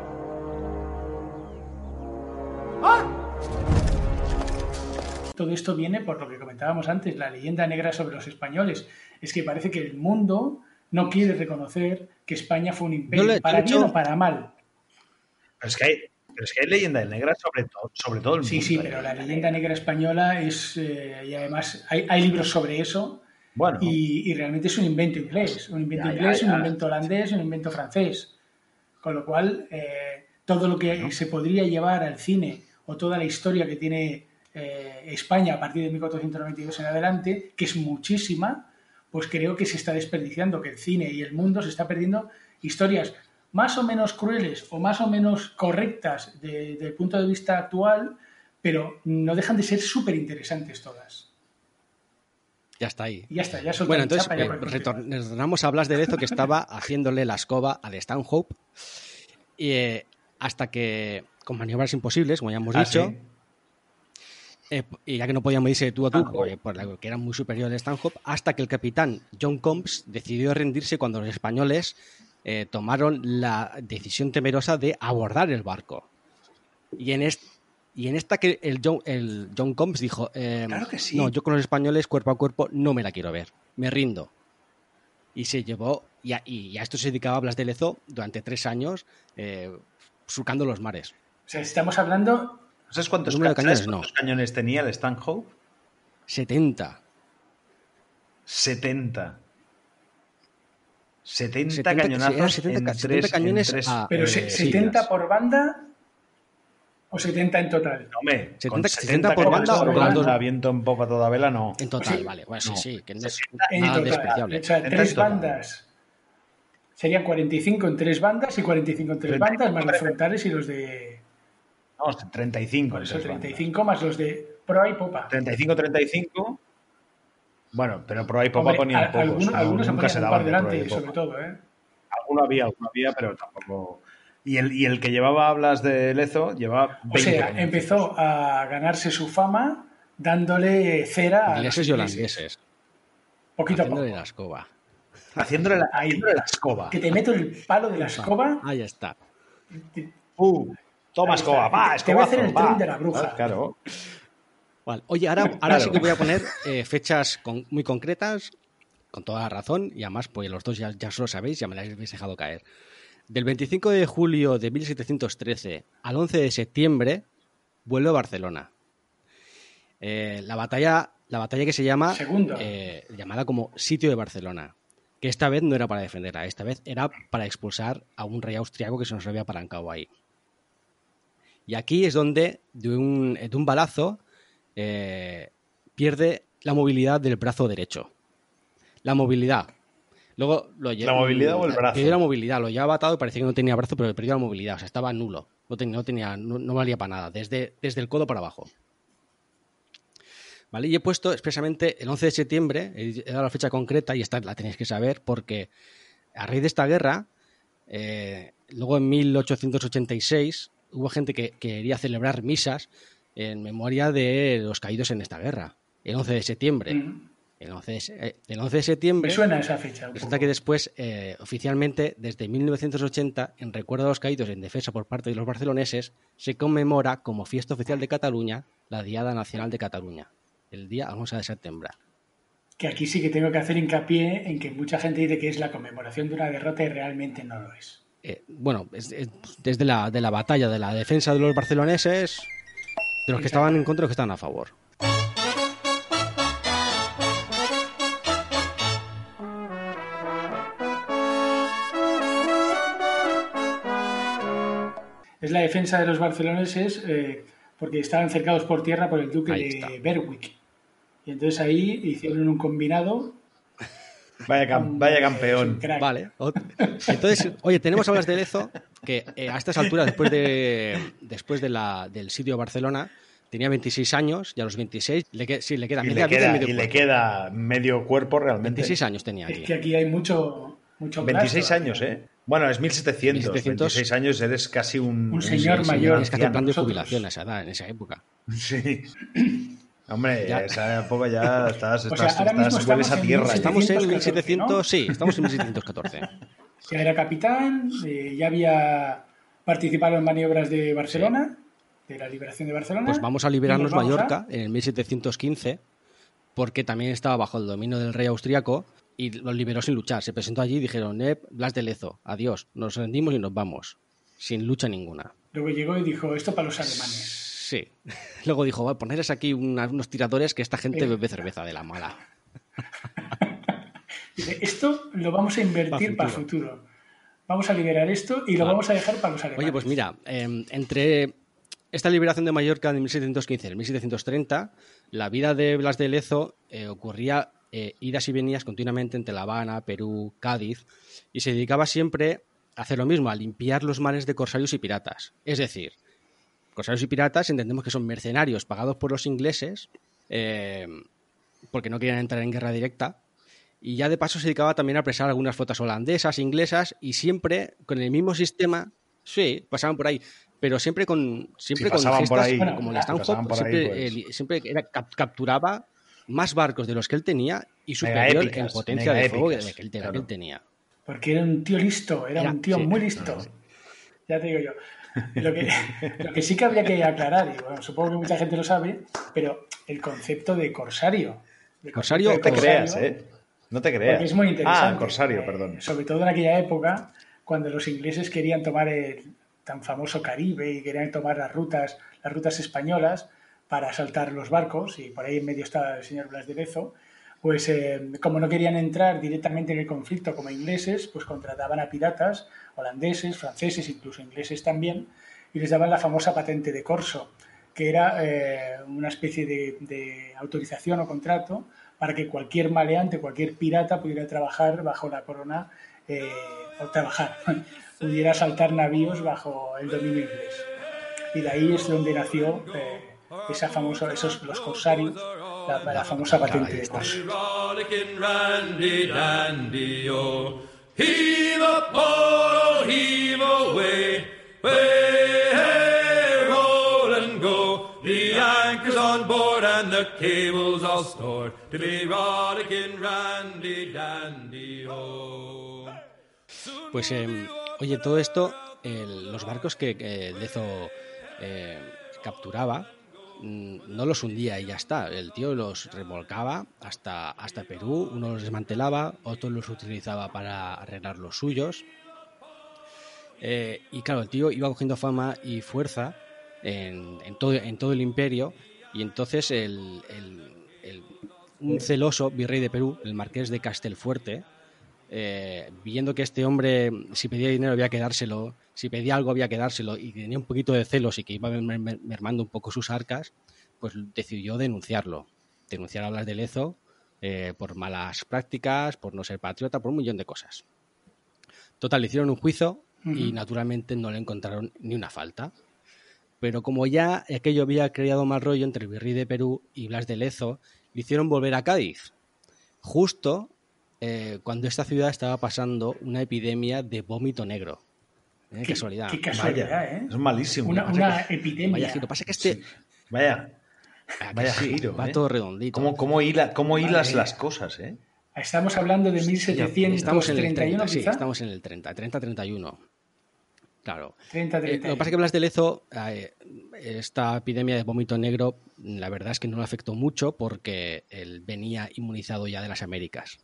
Todo esto viene por lo que comentábamos antes, la leyenda negra sobre los españoles. Es que parece que el mundo no quiere reconocer que España fue un imperio, para bien o para mal. Pero es que hay, pero es que hay leyenda negra sobre todo, sobre todo el Sí, mundo. sí, ¿eh? pero la leyenda negra española es, eh, y además hay, hay libros sobre eso, Bueno, y, y realmente es un invento inglés, un invento Ya, ya, inglés, un invento holandés, un invento francés. Con lo cual, eh, todo lo que se podría llevar al cine o toda la historia que tiene eh, España a partir de 1492 en adelante, que es muchísima, pues creo que se está desperdiciando, que el cine y el mundo se está perdiendo historias más o menos crueles o más o menos correctas de- desde el punto de vista actual, pero no dejan de ser súper interesantes todas. Ya está ahí. Ya está, ya Bueno, entonces chapa, ya eh, continuar. retornamos a Blas de Lezo que estaba haciéndole la escoba al Stanhope y, eh, hasta que, con maniobras imposibles, como ya hemos Ah, dicho, sí. eh, y ya que no podían medirse de tú a tú, porque, por la- que era muy superior al Stanhope, hasta que el capitán John Combs decidió rendirse cuando los españoles eh, tomaron la decisión temerosa de abordar el barco. Y en, y en esta que el John, el John Combs dijo, eh, Claro que sí. no, yo con los españoles cuerpo a cuerpo no me la quiero ver, me rindo. Y se llevó, y a, y a esto se dedicaba Blas de Lezo durante tres años, eh, surcando los mares. Sea, estamos hablando ¿Sabes cuántos, ca- cañones? sabes cuántos No. cañones tenía el Stanhope? 70. 70. 70, 70 cañonazos eran 70 en ca- tres- 70 cañones en tres, a- Pero eh, sí, 70 días. por banda o 70 en total. No, hombre, 70 con 70 por banda por o por banda, viento en popa toda vela, no. En total, Sí. vale. Bueno, sí, No. sí, que no es En nada total. despreciable. O sea, En tres bandas. Serían 45 en tres bandas y 45 en tres 35 bandas, más los frontales y los de. No, 35. Por eso en tres bandas. 35 más los de proa y popa. 35, 35. Bueno, pero pro y popa Hombre, ponían a- pocos. algunos, no, algunos se nunca se ponían un daban par de pro y delante, sobre todo, ¿eh? Alguno había, alguno había, pero tampoco. Y el, y el que llevaba hablas de Lezo llevaba 20 O sea, empezó a ganarse su fama dándole cera a Ingleses y holandeses. Poquito a poco. Haciéndole la escoba. Haciéndole la, Ahí. haciéndole la escoba. Que te meto el palo de la escoba. Ahí está. Uh, toma escoba, va, Te voy a hacer el va. tren de la bruja. Ah, Claro. Vale. Oye, ahora, ahora Claro. sí que voy a poner eh, fechas con- muy concretas, con toda la razón, y además, pues los dos ya, ya lo sabéis, ya me las habéis dejado caer. Del 25 de julio de 1713 al 11 de septiembre, vuelve a Barcelona. Eh, la batalla, la batalla que se llama, eh, llamada como Sitio de Barcelona, que esta vez no era para defenderla, esta vez era para expulsar a un rey austriaco que se nos había apalancado ahí. Y aquí es donde, de un, de un balazo, eh, pierde la movilidad del brazo derecho. La movilidad. Luego lo lle- ¿La movilidad o el brazo? Perdió la movilidad, lo llevaba atado y parecía que no tenía brazo, pero perdió la movilidad, o sea, estaba nulo. No tenía, no, tenía, no, no valía para nada, desde, desde el codo para abajo. ¿Vale? Y he puesto expresamente el 11 de septiembre, he he dado la fecha concreta y esta la tenéis que saber porque a raíz de esta guerra, eh, luego en 1886 hubo gente que, que quería celebrar misas en memoria de los caídos en esta guerra, el 11 de septiembre. Mm. El 11 de, se- eh, el 11 de septiembre Me suena esa fecha. Resulta que después, eh, oficialmente, desde 1980, en recuerdo a los caídos en defensa por parte de los barceloneses, se conmemora como fiesta oficial de Cataluña la Diada Nacional de Cataluña, el día 11 de septiembre. Que aquí sí que tengo que hacer hincapié en que mucha gente dice que es la conmemoración de una derrota y realmente no lo es. Eh, bueno, es- es desde la, de la batalla de la defensa de los barceloneses, de los que estaban en contra y los que estaban a favor. Es la defensa de los barceloneses eh, porque estaban cercados por tierra por el duque de. Berwick. Y entonces ahí hicieron un combinado. Vaya, cam- vaya campeón. Vale. Entonces, oye, tenemos a Blas de Lezo que eh, a estas alturas, después de después de la, del sitio de Barcelona, tenía 26 años y a los 26 le, que- sí, le queda Y media le vida y queda, medio y le cuerpo. queda medio cuerpo realmente. 26 años tenía Es aquí. que aquí hay mucho, mucho 26 plazo. años, ¿eh? Bueno, es 1700. 1700. 26 años eres casi un, Un señor mayor. Tienes que hacer plan de jubilación a esa edad, en esa época. Sí. [CLEARS THROAT] Hombre, Ya. esa época ya estás, [LAUGHS] O sea, estás, estás- hueles a tierra. 1700. Estamos en 1714, 1700, ¿no? sí, estamos en 1714. Ya era capitán, eh, ya había participado en maniobras de Barcelona de la liberación de Barcelona. Pues vamos a liberarnos nos vamos a- Mallorca en el 1715, porque también estaba bajo el dominio del rey austriaco y lo liberó sin luchar. Se presentó allí y dijeron, eh, Blas de Lezo, adiós, nos rendimos y nos vamos, sin lucha ninguna. Luego llegó y dijo, esto para los alemanes. Sí. [LAUGHS] Luego dijo, va, poneros aquí una- unos tiradores que esta gente bebe cerveza de la mala. [LAUGHS] Dice, esto lo vamos a invertir Pa' para futuro. Vamos a liberar esto y lo vamos a dejar para los alemanes. Oye, pues mira, eh, entre esta liberación de Mallorca de 1715 y el 1730, la vida de Blas de Lezo eh, ocurría eh, idas y venidas continuamente entre La Habana, Perú, Cádiz, y se dedicaba siempre a hacer lo mismo, a limpiar los mares de corsarios y piratas. Es decir, corsarios y piratas entendemos que son mercenarios pagados por los ingleses eh, porque no querían entrar en guerra directa. Y ya de paso se dedicaba también a apresar algunas flotas holandesas, inglesas, y siempre con el mismo sistema. Sí, pasaban por ahí, pero siempre con siempre Si con pasaban por gestas ahí, como el Stanhope, siempre, pues. siempre era- cap- capturaba más barcos de los que él tenía y superior en potencia de fuego de que él, claro. tenía. Porque era un tío listo, era, Era- un tío sí. muy listo. Ya te digo yo. Lo que, lo que sí que habría que aclarar, y bueno, supongo que mucha gente lo sabe, pero el concepto de corsario. El Corsario No te de creas, corsario, ¿eh? No te creas. Porque es muy interesante. Ah, Corsario, Eh, perdón. Sobre todo en aquella época, cuando los ingleses querían tomar el tan famoso Caribe y querían tomar las rutas, las rutas españolas para asaltar los barcos, y por ahí en medio estaba el señor Blas de Lezo, pues eh, como no querían entrar directamente en el conflicto como ingleses, pues contrataban a piratas holandeses, franceses, incluso ingleses también, y les daban la famosa patente de corso, que era eh, una especie de, autorización o contrato para que cualquier maleante, cualquier pirata pudiera trabajar bajo la corona, eh, o trabajar, [LAUGHS] pudiera asaltar navíos bajo el dominio inglés. Y de ahí es donde nació eh, esa famosa, esos, los corsarios, la, la famosa patente de oh. Pues, eh, oye, todo esto, el- los barcos que, que Lezo eh, capturaba, no los hundía y ya está. El tío los remolcaba hasta, hasta Perú, uno los desmantelaba, otro los utilizaba para arreglar los suyos. Eh, y claro, el tío iba cogiendo fama y fuerza en, todo, en todo el imperio. Y entonces el- un celoso virrey de Perú, el marqués de Castelfuerte, eh, viendo que este hombre, si pedía dinero había que dárselo, si pedía algo había que dárselo, y tenía un poquito de celos y que iba mer- mer- mermando un poco sus arcas, pues decidió denunciarlo. Denunciar a Blas de Lezo eh, por malas prácticas, por no ser patriota, por un millón de cosas. Total, le hicieron un juicio y naturalmente no le encontraron ni una falta. Pero como ya aquello había creado mal rollo entre el virrey de Perú y Blas de Lezo, le hicieron volver a Cádiz. Justo eh, cuando esta ciudad estaba pasando una epidemia de vómito negro. Eh, Qué- casualidad. Qué casualidad, Vaya, ¿eh? es malísimo. Una, una que- epidemia. Vaya giro. Pasa que este. Vaya, Ah, vaya sí, giro. Va ¿eh? todo redondito. ¿Cómo, cómo, hila- cómo hilas las cosas, eh? Estamos hablando de Estamos en el 1731, 30, sí, quizá. estamos en el 30, 30-31. Claro. 30, Eh, 30. lo que pasa es que Blas de Lezo, eh, esta epidemia de vómito negro, la verdad es que no le afectó mucho porque él venía inmunizado ya de las Américas.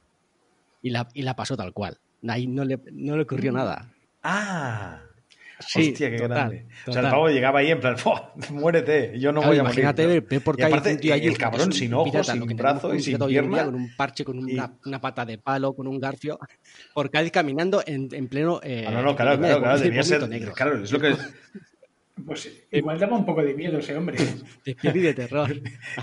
Y la, y la pasó tal cual. Ahí no le, no le ocurrió nada. Ah, Sí, hostia, qué total, grande. O sea, total. el pavo llegaba ahí en plan, [LAUGHS] ¡fua! muérete, yo no Claro, voy a imagínate morir. ver, ver por Y aparte, un tío allí, el cabrón sin ojos, pirata, sin brazo y sin pierna. con un parche, con y- una, una pata de palo, con un garfio, [LAUGHS] por Cádiz caminando en, en pleno. eh, Ah, no, no, claro, claro, claro, debía ser. negro. Claro, es lo que. [LAUGHS] Pues igual daba un poco de miedo ese hombre. De peli de terror.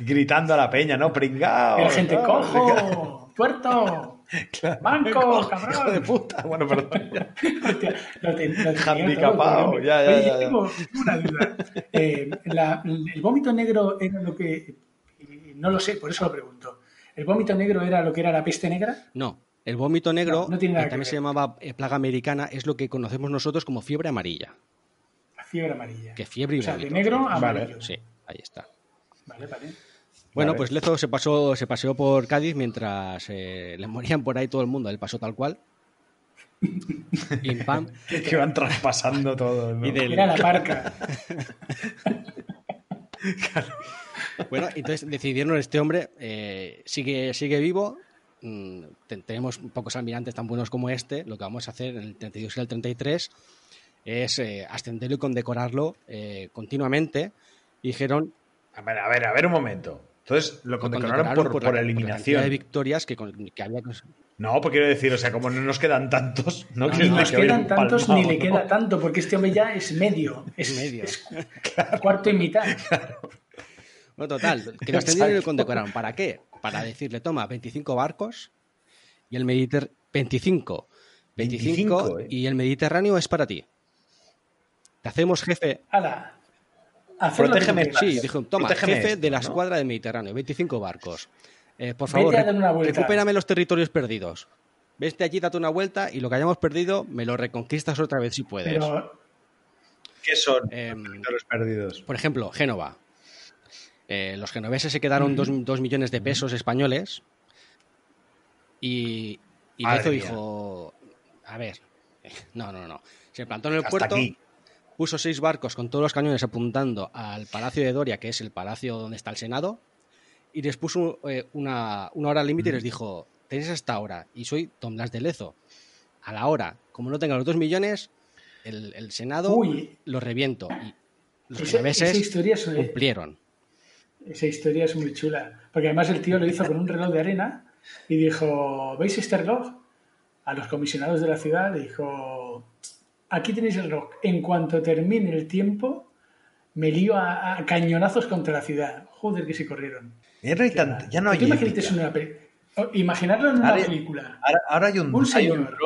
gritando a la peña, ¿no? Pringao. Era gente, ¿no? ¡cojo! ¡Tuerto! Claro. ¡Manco, Hijo de cabrón! puta. Bueno, perdón. [LAUGHS] ya. Hostia, lo te- lo [LAUGHS] Handicapado, todo, ya, ya, Oye, ya, ya. tengo una duda. [LAUGHS] Eh, la- el vómito negro era lo que... No lo sé, por eso lo pregunto. ¿El vómito negro era lo que era la peste negra? No, el vómito negro, No, no tiene nada que también se llamaba eh, plaga americana, es lo que conocemos nosotros como fiebre amarilla. La fiebre amarilla. Que fiebre y O sea, de vómito. negro a Vale, amarillo. Sí, ahí está. Vale, vale. Bueno, Vale. pues Lezo se pasó, se paseó por Cádiz mientras eh, le morían por ahí todo el mundo. Él pasó tal cual. [LAUGHS] Pim, pam. que van traspasando todo. ¿no? Y del- Era la parca. [LAUGHS] Bueno, entonces decidieron este hombre eh, sigue, sigue vivo. mm, te- tenemos pocos almirantes tan buenos como este. Lo que vamos a hacer en el 32 y el 33 es eh, ascenderlo y condecorarlo eh, continuamente. Y dijeron A ver, a ver, a ver un momento. Entonces lo condecoraron por, por, la eliminación. cantidad de victorias que, con- que había. No, pues quiero decir, o sea, como no nos quedan tantos, no, No que nos que quedan tantos ni palmao, le ¿no? queda tanto, porque este hombre ya es medio. [LAUGHS] Es, medio. es [LAUGHS] cuarto y mitad. Bueno, total, que lo ascendieron y lo condecoraron. ¿Para qué? Para decirle, toma, 25 barcos y el Mediterráneo. 25. 25, 25, ¿eh? y el Mediterráneo es para ti. Te hacemos jefe. Hala. Protégeme. Sí, dijo, toma, Protégeme jefe esto, de la ¿no? escuadra del Mediterráneo, 25 barcos. Eh, por favor, recupérame los territorios perdidos. Vete allí, date una vuelta y lo que hayamos perdido me lo reconquistas otra vez si puedes. Pero ¿Qué son Em, los perdidos? Por ejemplo, Génova. Eh, los genoveses se quedaron dos, dos millones de pesos españoles y, y Lezo dijo, a ver, [LAUGHS] no, no, no. Se plantó en el Hasta puerto, aquí. Puso seis barcos con todos los cañones apuntando al Palacio de Doria, que es el palacio donde está el Senado, y les puso eh, una, una hora límite y les dijo, tenéis hasta ahora, y soy Don Blas de Lezo. A la hora, como no tenga los dos millones, el, el Senado Uy. lo reviento. Y los esa, esa historia es, cumplieron. esa historia es muy chula. Porque además el tío lo hizo con un reloj de arena y dijo, ¿veis este reloj? A los comisionados de la ciudad dijo, aquí tenéis el reloj. En cuanto termine el tiempo, me lío a, a cañonazos contra la ciudad. Joder, que se corrieron. Ya no hay, tant- ya no hay ¿Tú imaginate épica. eso en una Imaginarlo en una Ahora- película. Ahora, ahora hay un, Un hay un señor.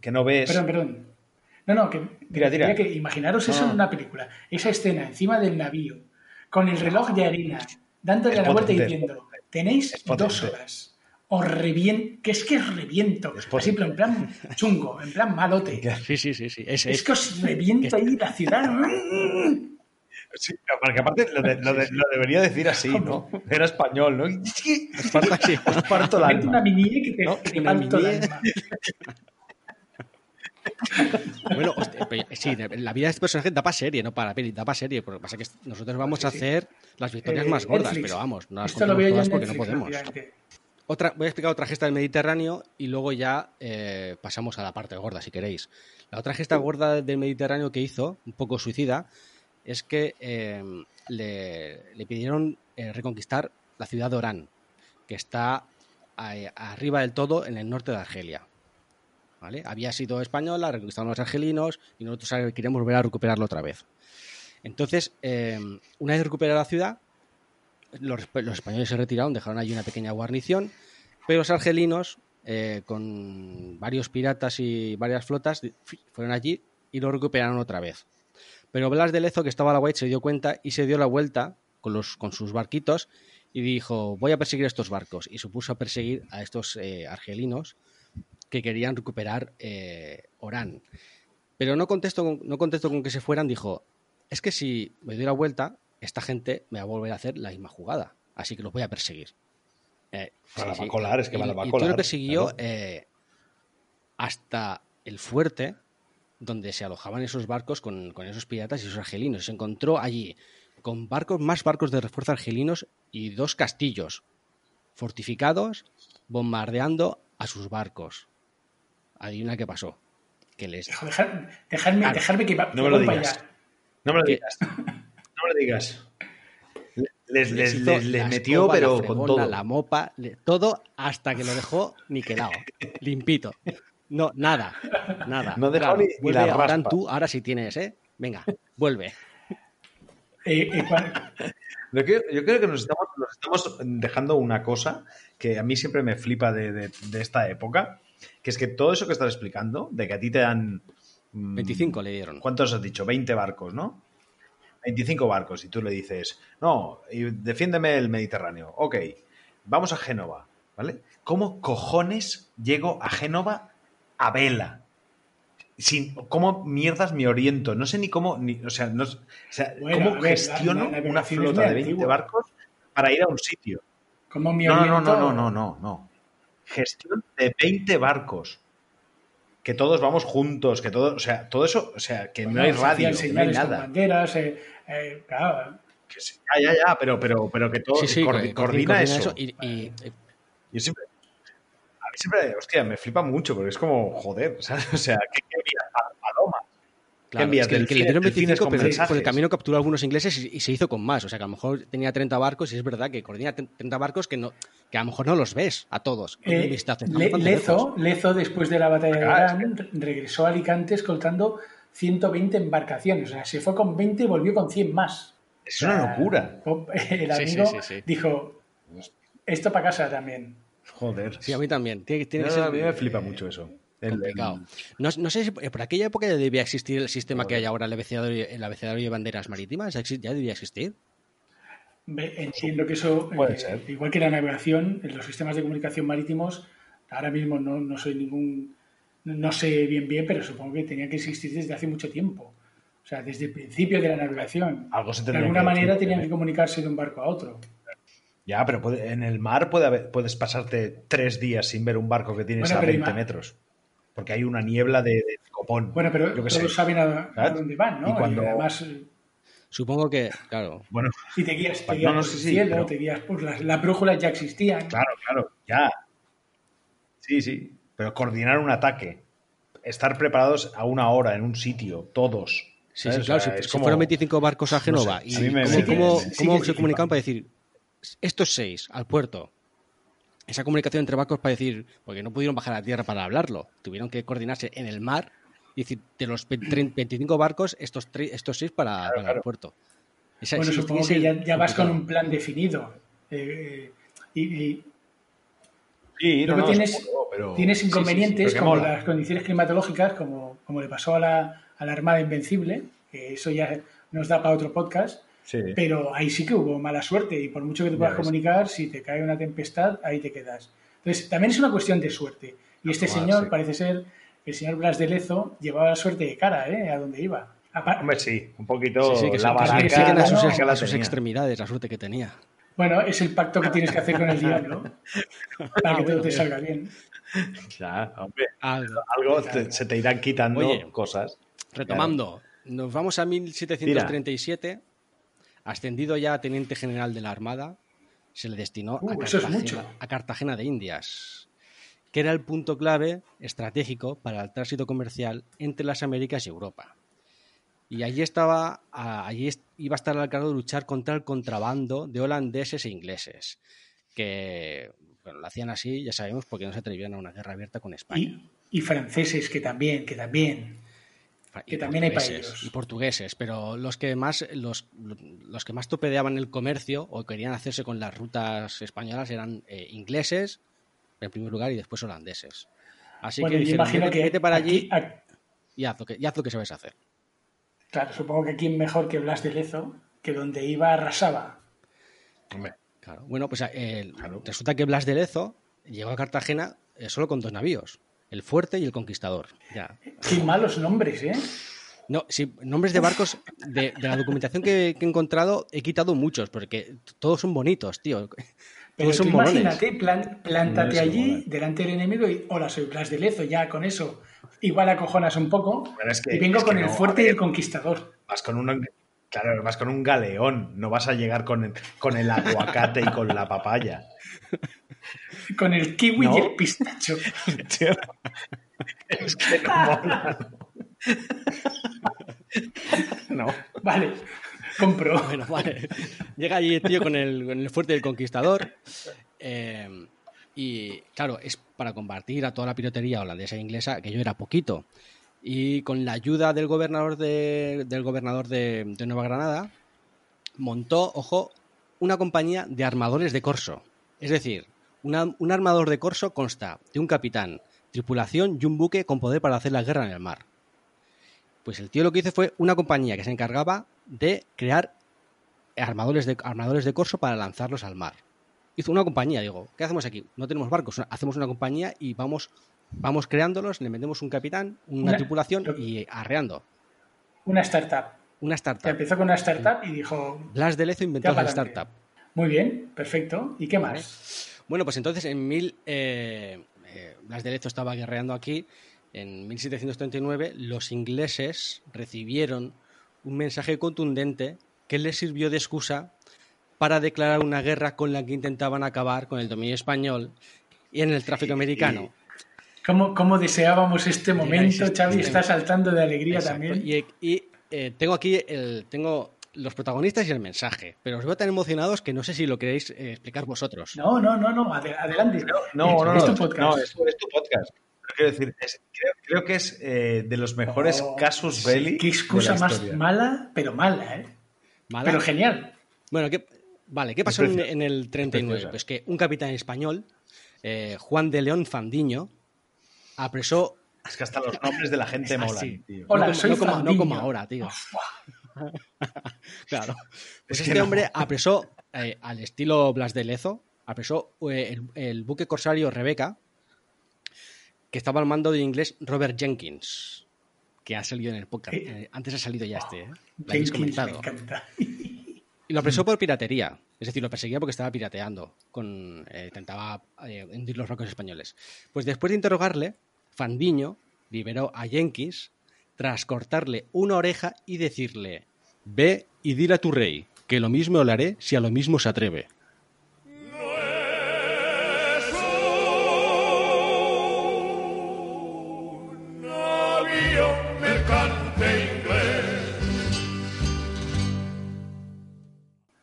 que no ves. Perdón, perdón. No, no, que, Tira, que imaginaros eso No. en una película. Esa escena encima del navío, con el reloj de arena, dándole Es la vuelta y diciendo, tenéis dos horas. Os reviento, que es que os reviento. Es potente. pero en plan chungo, en plan malote. [LAUGHS] Sí, sí, sí, sí. Es, Es que os reviento ahí la ciudad. [LAUGHS] Sí, porque aparte lo, de- lo de- lo debería decir así, ¿no? Era español, ¿no? es [LAUGHS] parto así. Os parto el Mete una alma. mini que te, ¿No? que te parto el mini. alma. Bueno, hostia, sí, la vida de este personaje da para serie, no para peli, da para serie. Porque pasa que nosotros vamos a hacer las victorias Eh, más gordas, Netflix. pero vamos, no las Esto lo contamos veo yo todas porque Netflix, no podemos. Otra, voy a explicar otra gesta del Mediterráneo y luego ya eh, pasamos a la parte gorda, si queréis. La otra gesta gorda del Mediterráneo que hizo, un poco suicida, es que eh, le, pidieron eh, reconquistar la ciudad de Orán, que está arriba del todo en el norte de Argelia. ¿Vale? Había sido española, reconquistaron los argelinos y nosotros queremos volver a recuperarlo otra vez. Entonces, eh, una vez recuperada la ciudad, los, españoles se retiraron, dejaron allí una pequeña guarnición, pero los argelinos, eh, con varios piratas y varias flotas, fueron allí y lo recuperaron otra vez. Pero Blas de Lezo, que estaba a la White, se dio cuenta y se dio la vuelta con, sus barquitos y dijo, voy a perseguir estos barcos. Y se puso a perseguir a estos eh, argelinos que querían recuperar eh, Orán. Pero no contestó, con, no contestó con que se fueran, dijo, es que si me doy la vuelta, esta gente me va a volver a hacer la misma jugada. Así que los voy a perseguir. Eh, va a colar, es que y- va, la va a y colar, lo persiguió claro. eh, hasta el fuerte donde se alojaban esos barcos con, con esos piratas y esos argelinos. Se encontró allí con barcos, más barcos de refuerzo argelinos y dos castillos fortificados bombardeando a sus barcos. Adivina qué pasó. Que les dejar- dejadme, Claro. dejadme que va, No me lo para digas. No me lo digas. Me digas. Les, les, hizo les- les la metió, escoba, pero la con todo. La mopa, todo hasta que lo dejó niquelado, [LAUGHS] limpito. No, nada, nada. No dejó ni- ni vuelve la ahora raspa. tú, ahora sí tienes, ¿eh? Venga, vuelve. Eh, eh, Yo creo, yo creo que nos estamos, nos estamos dejando una cosa que a mí siempre me flipa de, de- de esta época, que es que todo eso que estás explicando, de que a ti te dan... mm, 25 le dieron. ¿Cuántos has dicho? 20 barcos, ¿no? 25 barcos y tú le dices, no, y defiéndeme el Mediterráneo. Ok, vamos a Génova, ¿vale? ¿Cómo cojones llego a Génova a vela? Sin, ¿Cómo mierdas me oriento? No sé ni cómo, ni, o sea, no, o sea, Bueno, ¿cómo ver, la- gestiono la una flota de 20 antigua. barcos para ir a un sitio? ¿Cómo me No, no, no, oriento? no, no, no, no. Gestión de 20 barcos. Que todos vamos juntos, que todo, o sea, todo eso, o sea, que no hay se radio, que no hay nada. banderas, eh, eh, claro, Que sí, ya, ya, ya, pero, pero, pero que todo Sí, sí, coordi- que- coordina, eso. y, y- Yo siempre, a mí siempre, hostia, me flipa mucho, porque es como, joder, [LAUGHS] ¿sabes? O sea, ¿qué, qué envías? Palomas. Claro, envías? es que, que le Delfines- dieron delfines 25, con pero por el camino capturó a algunos ingleses y, y se hizo con más. O sea, que a lo mejor tenía 30 barcos y es verdad que coordina 30 barcos que, no, que a lo mejor no los ves a todos. Eh, vistazo. Le- Lezo. Lezo, después de la batalla de Ah, es Orán, re- regresó a Alicante escoltando 120 embarcaciones. O sea, se fue con 20 y volvió con 100 más. Es una locura. [LAUGHS] El amigo sí, sí, sí. dijo, esto para casa también. Joder. Sí, a mí también. Tiene, tiene No, que ser a mí me eh, flipa mucho eso. El- complicado. No, no sé si eh, por aquella época ya debía existir el sistema que hay ahora, el abecedario, el abecedario de banderas marítimas. ¿Ya exi- ¿Ya debía existir? Entiendo que eso, Puede eh, ser. igual que la navegación, en los sistemas de comunicación marítimos, ahora mismo no, no soy ningún, no sé bien bien, pero supongo que tenía que existir desde hace mucho tiempo. O sea, desde el principio de la navegación. Algo se de alguna manera decir, tenían ¿eh? que comunicarse de un barco a otro. Ya, pero puede- en el mar puede haber- puedes pasarte tres días sin ver un barco que tienes Bueno, a pero 20 ima- metros. Porque hay una niebla de, de copón. Bueno, pero Yo todos sé. saben a, dónde van, ¿no? Y cuando- además, eh, Supongo que, claro. Bueno, y te guías, te No, guías no, por sí, el sí, cielo, pero- te guías por las, las brújulas ya existían. claro, claro, ya. Sí, sí. Pero coordinar un ataque, estar preparados a una hora en un sitio, todos. Sí, sí, O claro. sea, si, es si como- fueron 25 barcos a Génova sé, y a mí me- cómo, sí, cómo- sí, se sí, comunicaban para decir estos seis al puerto. Esa comunicación entre barcos para decir, porque no pudieron bajar a tierra para hablarlo, tuvieron que coordinarse en el mar y decir, de los 20 25 barcos, estos, estos seis para, para el claro. puerto. Esa- Bueno, sí, supongo que ya, vas con un plan definido. Eh, eh, y, y Sí, no, luego no, tienes, supongo, pero- tienes sí, sí, sí, inconvenientes como las condiciones climatológicas, como, como le pasó a la, a la Armada Invencible, que eso ya nos da para otro podcast. Sí. Pero ahí sí que hubo mala suerte y por mucho que te puedas comunicar, si te cae una tempestad, ahí te quedas. Entonces, también es una cuestión de suerte. Y este Normal, señor, sí. parece ser, el señor Blas de Lezo, llevaba la suerte de cara, ¿eh? A donde iba. Hombre, sí, un poquito Sí, sí, que la baraca. que a sus, no, a sus extremidades, la suerte que tenía. Bueno, es el pacto que tienes que hacer con el diablo [LAUGHS] para que todo te salga bien. Ya, hombre, Algo. algo te- se te irán quitando Oye. cosas. Retomando, nos vamos a 1737, ascendido ya a teniente general de la Armada, se le destinó a, Uh, Cartagena, a Cartagena de Indias, que era el punto clave estratégico para el tránsito comercial entre las Américas y Europa. Y allí estaba, allí iba a estar al cargo de luchar contra el contrabando de holandeses e ingleses, que bueno, lo hacían así, ya sabemos, porque no se atrevían a una guerra abierta con España. Y, y franceses, que también, que también. Que también hay para portugueses, ellos. y portugueses, pero los que más los, los que más topedeaban el comercio o querían hacerse con las rutas españolas eran eh, ingleses en primer lugar y después holandeses. Así bueno, que yo dijeron, imagino que vete para allí aquí- y haz, lo que, y haz lo que sabes hacer. claro, supongo que quién mejor que Blas de Lezo, que donde iba arrasaba. Hombre, Claro. Bueno, pues eh, resulta que Blas de Lezo llegó a Cartagena eh, solo con dos navíos, el Fuerte y el Conquistador. Ya. Qué malos nombres, ¿eh? No, sí, nombres de barcos de, de la documentación que, que he encontrado he quitado muchos porque todos son bonitos, tío. Pero Todos tú son imagínate, plan- plántate No, allí, delante del enemigo, y hola, soy Blas de Lezo, ya con eso. Igual acojonas un poco. Pero es que- y vengo es que con el no, fuerte y el conquistador. vas con un claro, vas con un galeón, no vas a llegar con el, con el aguacate y con la papaya. Con el kiwi ¿No? y el pistacho. [LAUGHS] Tío, es que no mola. No. Vale, compro. Bueno, vale. Llega allí el tío con el, con el fuerte del conquistador. eh, y claro, es para combatir a toda la piratería holandesa e inglesa, que yo era poquito. Y con la ayuda del gobernador de, del gobernador de, de Nueva Granada, montó, ojo, una compañía de armadores de corso. Es decir, una- un armador de corso consta de un capitán, tripulación y un buque con poder para hacer la guerra en el mar. Pues el tío lo que hizo fue una compañía que se encargaba de crear armadores de, armadores de corso para lanzarlos al mar. Hizo una compañía, digo, ¿qué hacemos aquí? No tenemos barcos, hacemos una compañía y vamos, vamos creándolos, le metemos un capitán, una, Una- tripulación y arreando. Una startup. Una startup. empezó con una startup y dijo, Blas de Lezo inventó la startup. muy bien, perfecto. ¿Y qué más? Bueno, pues entonces en mil. eh, eh, Blas de Lezo estaba guerreando aquí en 1739, los ingleses recibieron un mensaje contundente que les sirvió de excusa para declarar una guerra con la que intentaban acabar con el dominio español y en el tráfico americano. ¿Cómo, cómo deseábamos este momento? Xavi está saltando de alegría Exacto. también. Y, y, eh, tengo aquí el, tengo los protagonistas y el mensaje, pero os veo tan emocionados que no sé si lo queréis eh, explicar vosotros. No, no, no, no, ade- adelante. No, no, Es no. tu podcast. No, es, es tu podcast. Pero quiero decir, es- creo, creo que es eh, de los mejores Oh, casus sí, belli. Qué excusa de la más historia. mala, pero mala, ¿eh? ¿Mala? Pero genial. Bueno, ¿qué, vale, ¿qué pasó en, en el 39? preciosa. Pues que un capitán español, eh, Juan de León Fandiño, apresó... Es que hasta los nombres de la gente molan, tío. Hola, no, como, soy no como- no como ahora, tío. [LAUGHS] claro. [LAUGHS] Pues Es este no. hombre apresó, eh, al estilo Blas de Lezo, apresó eh, el, el buque corsario Rebeca, que estaba al mando del inglés Robert Jenkins, que ha salido en el podcast. Eh. Antes ha salido ya este, ¿eh? Lo habéis comentado. Y lo apresó por piratería. Es decir, lo perseguía porque estaba pirateando. Con, intentaba hundir los barcos españoles. Pues después de interrogarle, Fandiño liberó a Jenkins tras cortarle una oreja y decirle: Ve y dile a tu rey que lo mismo le haré si a lo mismo se atreve. Navío mercante inglés.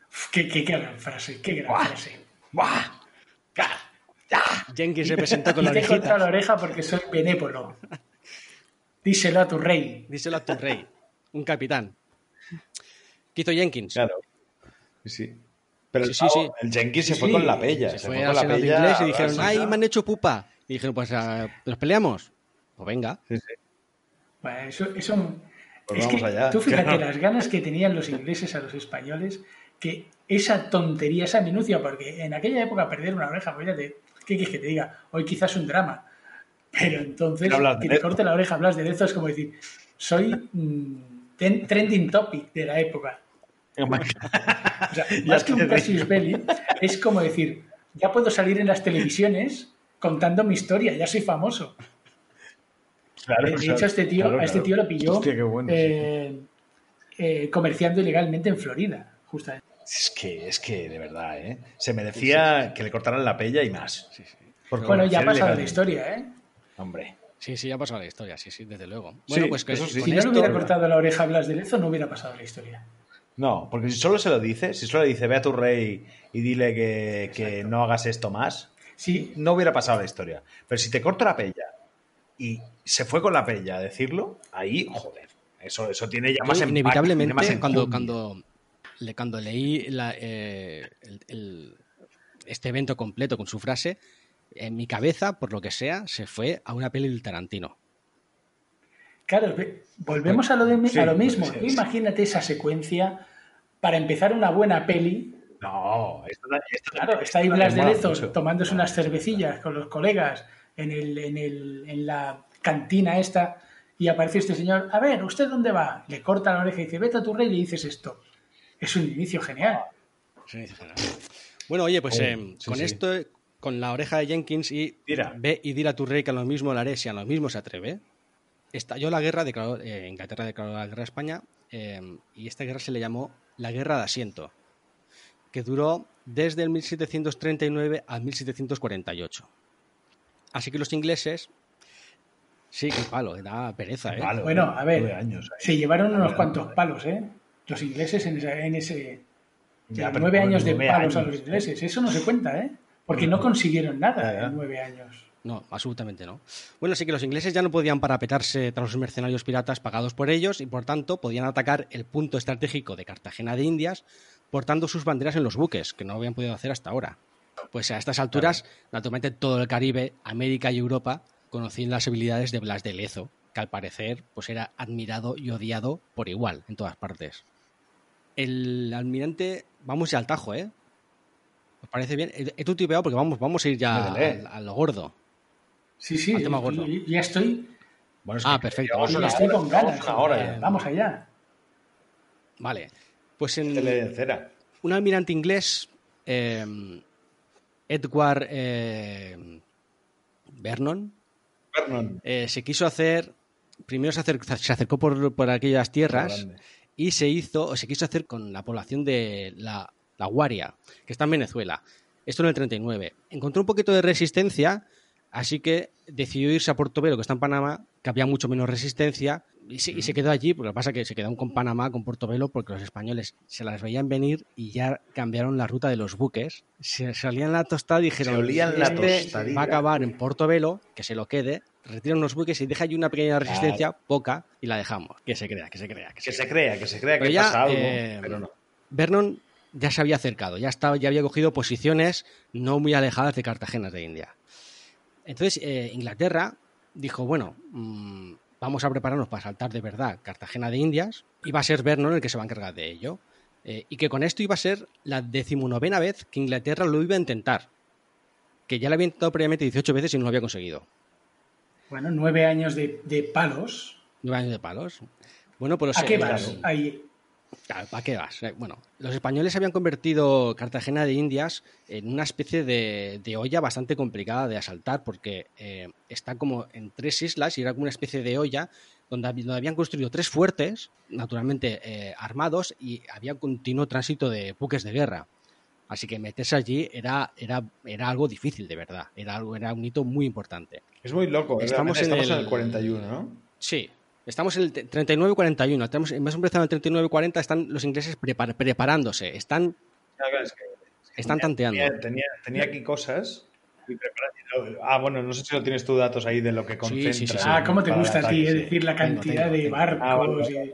Uf, Qué, qué, qué gran frase, qué gran frase. ¡Buah! Jenkins se presentó con [LAUGHS] la y te he la orejita. oreja porque soy benévolo. Díselo a tu rey. Díselo a tu rey. Un capitán. ¿Qué hizo Jenkins? Claro. Sí. Pero Sí, el, sí, pavo- sí. el Jenkins se Sí, fue con la pella. Se Se, fue con la pella. inglés y dijeron: ¡Ay, me han hecho pupa! Y dijeron: Pues, ah, ¿nos peleamos? Pues venga. Sí, sí. Bueno, eso, eso- Pues es vamos que allá. tú fíjate Claro. las ganas que tenían los ingleses a los españoles, que esa tontería, esa minucia, porque en aquella época perder una oreja, pues fíjate, ¿qué quieres que te diga? Hoy quizás un drama, pero entonces que te corte la oreja, hablas de Lezo, es como decir, soy mm, ten- trending topic de la época. [LAUGHS] O sea, [LAUGHS] Ya más que un Cassius Belli, es como decir, ya puedo salir en las televisiones contando mi historia, ya soy famoso. Claro, De hecho, a este tío, claro, a este tío lo pilló Hostia, sí. eh, eh, comerciando ilegalmente en Florida, justamente. Es que, es que, de verdad, ¿eh? Se merecía que le cortaran la pella y más. Por Bueno, ya ha pasado la historia, ¿eh? Hombre. Sí, sí, ya ha pasado la historia, sí, sí, desde luego. Bueno, Sí, pues que eso sí. Si no le hubiera cortado la oreja a Blas de Lezo, no hubiera pasado la historia. No, porque si solo se lo dice, si solo le dice ve a tu rey y dile que, que no hagas esto más, Sí, no hubiera pasado la historia. Pero si te corto la pella y se fue con la pella a decirlo, ahí, joder, eso, eso tiene ya Yo más empaque, inevitablemente, más cuando, cuando, le- cuando leí la, eh, el- el- este evento completo con su frase, en mi cabeza, por lo que sea, se fue a una peli del Tarantino. claro, ve- volvemos a lo, de, Sí, a lo mismo. sí, Tú sí. imagínate esa secuencia para empezar una buena peli. No, esto, esto- Claro, está ahí Blas de mola Lezo mucho. tomándose unas cervecillas con los colegas en, el, en, el, en la cantina esta y aparece este señor, a ver, ¿usted dónde va? Le corta la oreja y dice, vete a tu rey y le dices esto. Es un inicio genial. Bueno, oye, pues Oh, eh, sí, con sí. esto, con la oreja de Jenkins y ve y dile a tu rey que a lo mismo le haré si a lo mismo se atreve, estalló la guerra, declaró, eh, Inglaterra declaró la guerra a España eh, y esta guerra se le llamó la Guerra de Asiento, que duró desde el 1739 al 1748. Así que los ingleses, sí, qué palo, da pereza, ¿eh? Malo, Bueno, ¿eh? a ver, Nueve años se llevaron unos cuantos palos, ¿eh? Los ingleses en, esa- en ese... Ya, nueve años de nueve palos a los ¿eh? ingleses. Eso no se cuenta, ¿eh? Porque no consiguieron nada en nueve años. No, absolutamente no. Bueno, sí que los ingleses ya no podían parapetarse tras los mercenarios piratas pagados por ellos y por tanto podían atacar el punto estratégico de Cartagena de Indias portando sus banderas en los buques, que no habían podido hacer hasta ahora. Pues a estas alturas, naturalmente todo el Caribe, América y Europa conocían las habilidades de Blas de Lezo, que al parecer pues era admirado y odiado por igual en todas partes. El almirante, vamos ya al tajo, ¿eh? ¿Os parece bien? He he tutipeado porque vamos, vamos a ir ya a lo gordo. Sí, sí, Al tema gordo. yo- ya estoy, Bueno, es Ah, que perfecto. ya estoy con ganas. una hora ya. Vamos allá. Vale. Pues en cera. un almirante inglés, eh, Edward eh, Vernon, Vernon. eh, se quiso hacer, primero se, acer- se acercó por, por aquellas tierras y se hizo, o se quiso hacer con la población de la, la Guaria, que está en Venezuela. Esto en el 39. Encontró un poquito de resistencia, así que decidió irse a Portobelo, que está en Panamá, que había mucho menos resistencia, y se, y se quedó allí, porque lo que pasa es que se quedaron con Panamá, con Portobelo, porque los españoles se las veían venir y ya cambiaron la ruta de los buques. Se salían la tostada y dijeron, Se olían la "Este tostadilla". va a acabar en Portobelo, que se lo quede, retiran los buques y deja allí una pequeña resistencia, poca, y la dejamos. Que se crea, que se crea. Que, Que se se crea. crea, que se crea Pero que ya, pasa algo, eh, pero no. Vernon ya se había acercado, ya, estaba, ya había cogido posiciones no muy alejadas de Cartagena de India. Entonces, eh, Inglaterra dijo, bueno, mm, vamos a prepararnos para saltar de verdad Cartagena de Indias y va a ser Vernon el que se va a encargar de ello. Eh, y que con esto iba a ser la decimonovena vez que Inglaterra lo iba a intentar. Que ya lo había intentado previamente 18 veces y no lo había conseguido. Bueno, nueve años de, de palos. Nueve años de palos. Bueno, pues ¿A qué vas? Ahí. Claro, ¿Para qué vas? Eh, Bueno, los españoles habían convertido Cartagena de Indias en una especie de, de olla bastante complicada de asaltar porque eh, está como en tres islas y era como una especie de olla donde, hab- donde habían construido tres fuertes, naturalmente eh, armados, y había continuo tránsito de buques de guerra. Así que meterse allí era, era, era algo difícil, de verdad. Era, algo, era un hito muy importante. Es muy loco. Estamos realmente. en Estamos en el- el 41, ¿no? Sí, estamos en el 39-41. Estamos, hemos empezado en el 39-40, están los ingleses prepar- preparándose, están, es que están tenía- tanteando. Tenía, aquí cosas. muy preparadas. Ah, bueno, no sé si lo tienes tú datos ahí de lo que concentra. sí, sí, sí. Ah, ¿cómo te gusta a ti sí. decir la cantidad tengo, de tengo. barcos? Ah, vale, y-.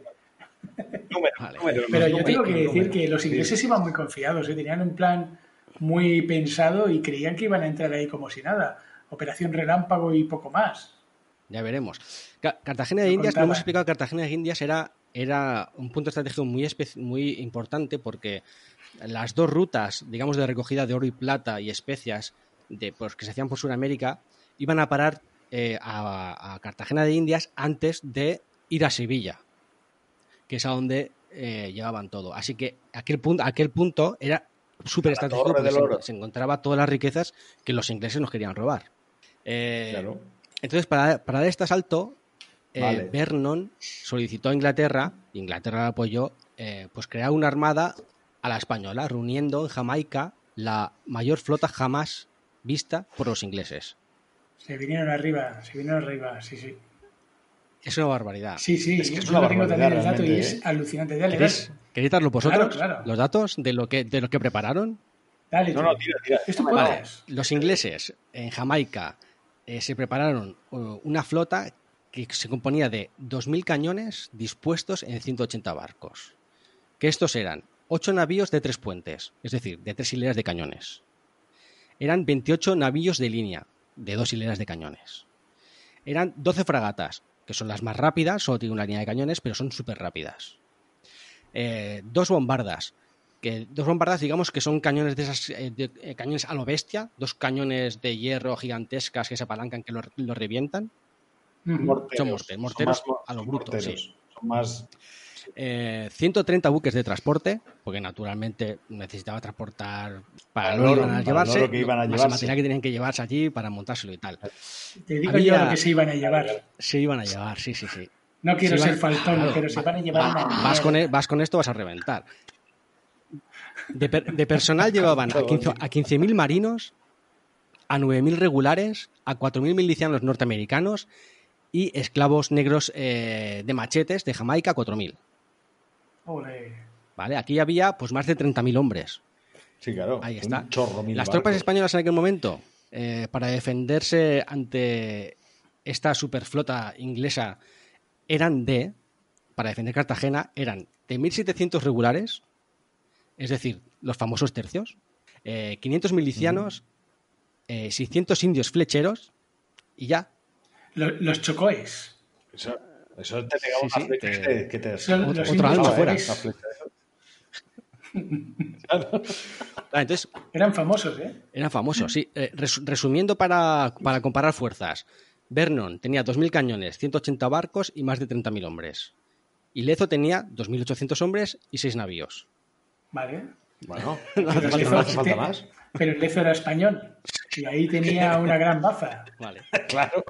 [LAUGHS] Número, Vale. número, Pero yo tengo que decir que los Sí. ingleses iban muy confiados, ¿eh? tenían un plan muy pensado y creían que iban a entrar ahí como si nada. Operación relámpago y poco más. Ya veremos. Ca- Cartagena de Lo Indias, lo contaba. hemos explicado, Cartagena de Indias era, era un punto estratégico muy, muy importante porque las dos rutas, digamos, de recogida de oro y plata y especias de, pues, que se hacían por Sudamérica iban a parar eh, a, a Cartagena de Indias antes de ir a Sevilla, que es a donde eh, llegaban todo. Así que aquel punto, aquel punto era súper estratégico porque se encontraba todas las riquezas que los ingleses nos querían robar. Eh, Claro. Entonces, para, para dar este asalto, eh, Vale. Vernon solicitó a Inglaterra, Inglaterra la apoyó, eh, pues crear una armada a la española, reuniendo en Jamaica la mayor flota jamás vista por los ingleses. Se vinieron arriba, se vinieron arriba, sí, sí. Es una barbaridad. Sí, sí, Es que es yo una tengo barbaridad también el dato y es ¿eh? alucinante. Dale, ¿Queréis, dale, queréis darlo vosotros? Claro, claro. Los datos de lo que, de lo que prepararon. dale. No, no, tira, tira. Esto Vale. Los ingleses en Jamaica eh, se prepararon uh, una flota que se componía de 2.000 cañones dispuestos en 180 barcos. Que estos eran 8 navíos de tres puentes, es decir, de tres hileras de cañones. Eran 28 navíos de línea, de dos hileras de cañones. Eran 12 fragatas, que son las más rápidas, solo tienen una línea de cañones, pero son súper rápidas. Eh, dos bombardas, que dos bombardas digamos que son cañones de esas eh, de- eh, cañones a lo bestia dos cañones de hierro gigantescas que se apalancan que lo, lo revientan. Morteros. Son morte- morteros Son más- a lo son bruto, morteros. sí. Son más. Eh, 130 buques de transporte porque naturalmente necesitaba transportar para Para lo que iban a llevarse oro que iban a llevarse. material que tenían que llevarse allí para montárselo y tal Te digo Había- yo lo que se iban a llevar. se iban a llevar sí sí sí No quiero Se ser iban- faltón, claro, pero se va- van a llevar va- una vas, con, e- vas con esto vas a reventar de, per- de personal llevaban a 15 a 15.000 marinos a 9.000 regulares a 4.000 milicianos norteamericanos y esclavos negros eh, de machetes de Jamaica 4.000 Ole. ¿vale? aquí había pues más de 30.000 hombres Sí, claro. Ahí un está. chorro mil Las tropas barcos. españolas en aquel momento, eh, para defenderse ante esta superflota inglesa, eran de, para defender Cartagena, eran de 1.700 regulares, es decir, los famosos tercios, eh, 500 milicianos, eh, 600 indios flecheros y ya. Lo- Los chocoes. Eso, eso te pegaba Sí, una sí, flecha te- que te- que te- Son Otro- los otro alma fuera. flecha. [LAUGHS] Ah, entonces, Eran famosos, ¿eh? Eran famosos, sí. Eh, res- resumiendo para, para comparar fuerzas, Vernon tenía 2.000 cañones, 180 barcos y más de 30.000 hombres. Y Lezo tenía 2.800 hombres y 6 navíos. Vale. Bueno, [LAUGHS] No hace falta más. falta más. Pero el Lezo era español. Y ahí tenía [LAUGHS] una gran baza. Vale. [LAUGHS] Claro.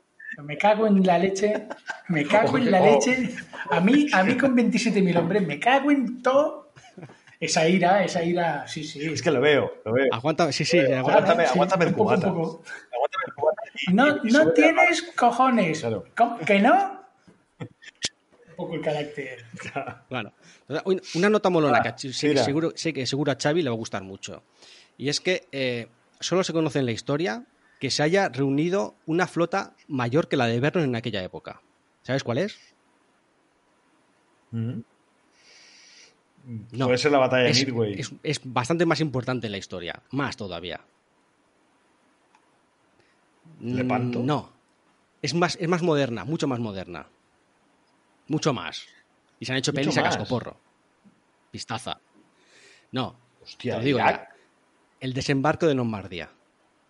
Me cago en la leche. Me cago en la leche. A mí, a mí con 27.000 hombres, me cago en todo. Esa ira, esa ira, sí, sí. Es que lo veo, lo veo. Aguanta, sí, sí. Aguántame, aguanta. Sí, aguántame el cubata. poco. Aguántame el cubata y- No, y no tienes cojones. Claro. ¿Que no? Un poco el carácter. [LAUGHS] Una nota molona que a Ch- sé, que seguro, sé que seguro a Xavi le va a gustar mucho. Y es que eh, solo se conoce en la historia que se haya reunido una flota mayor que la de Vernon en aquella época. ¿Sabes cuál es? Ujú. No. Puede ser la batalla de Es, Midway. es- es bastante más importante en la historia. Más todavía. ¿Lepanto? Mm, No. Es más, es más moderna, mucho más moderna. Mucho más. Y se han hecho Mucho pelis a cascoporro. Pistaza. No. Hostia, te lo digo ya. El desembarco de Normandía.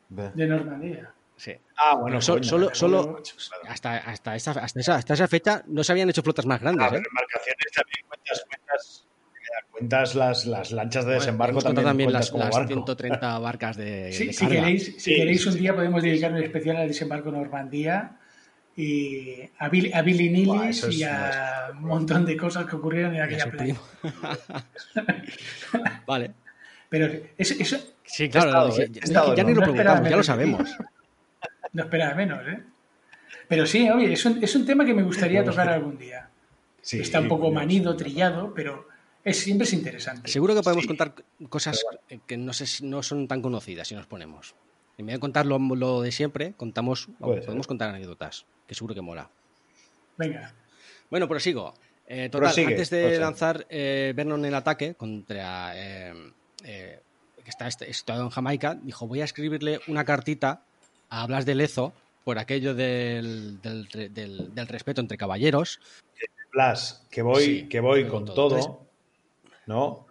De Normandía. Sí. Ah, bueno, So- coño, solo, solo hasta, hasta, esa, hasta, esa, hasta esa fecha no se habían hecho flotas más grandes. Ah, ¿eh? embarcaciones también cuentas, cuentas, cuentas las, las lanchas de Bueno, desembarco hemos también, también las, como las barco. 130 barcas de, Sí, de si carga. queréis, si queréis un día podemos dedicar un especial al desembarco Normandía y a Billy, a Billy Nilis Buah, eso es y a un montón de cosas que ocurrieron en aquella primo. [LAUGHS] vale. Pero eso, eso Sí, claro. estado, ya- ¿eh? ya, He estado, ya ni no lo preguntamos, ya lo menos. sabemos. no esperaba menos, ¿eh? Pero sí, oye, es un, es un tema que me gustaría tocar algún día. Sí, Está un poco manido, trillado, pero es, siempre es interesante. Seguro que podemos Sí. contar cosas que no, sé, si- no son tan conocidas si nos ponemos. En vez de contar lo, lo de siempre, contamos, podemos ser. contar anécdotas, que seguro que mola. Venga, Bueno, prosigo. Eh, total, Prosigue, antes de lanzar eh, Vernon el ataque contra eh, eh, que está est- situado en Jamaica, dijo voy a escribirle una cartita a Blas de Lezo por aquello del, del, del- del respeto entre caballeros. Blas, que voy, Sí, que voy con todo, todo. ¿no?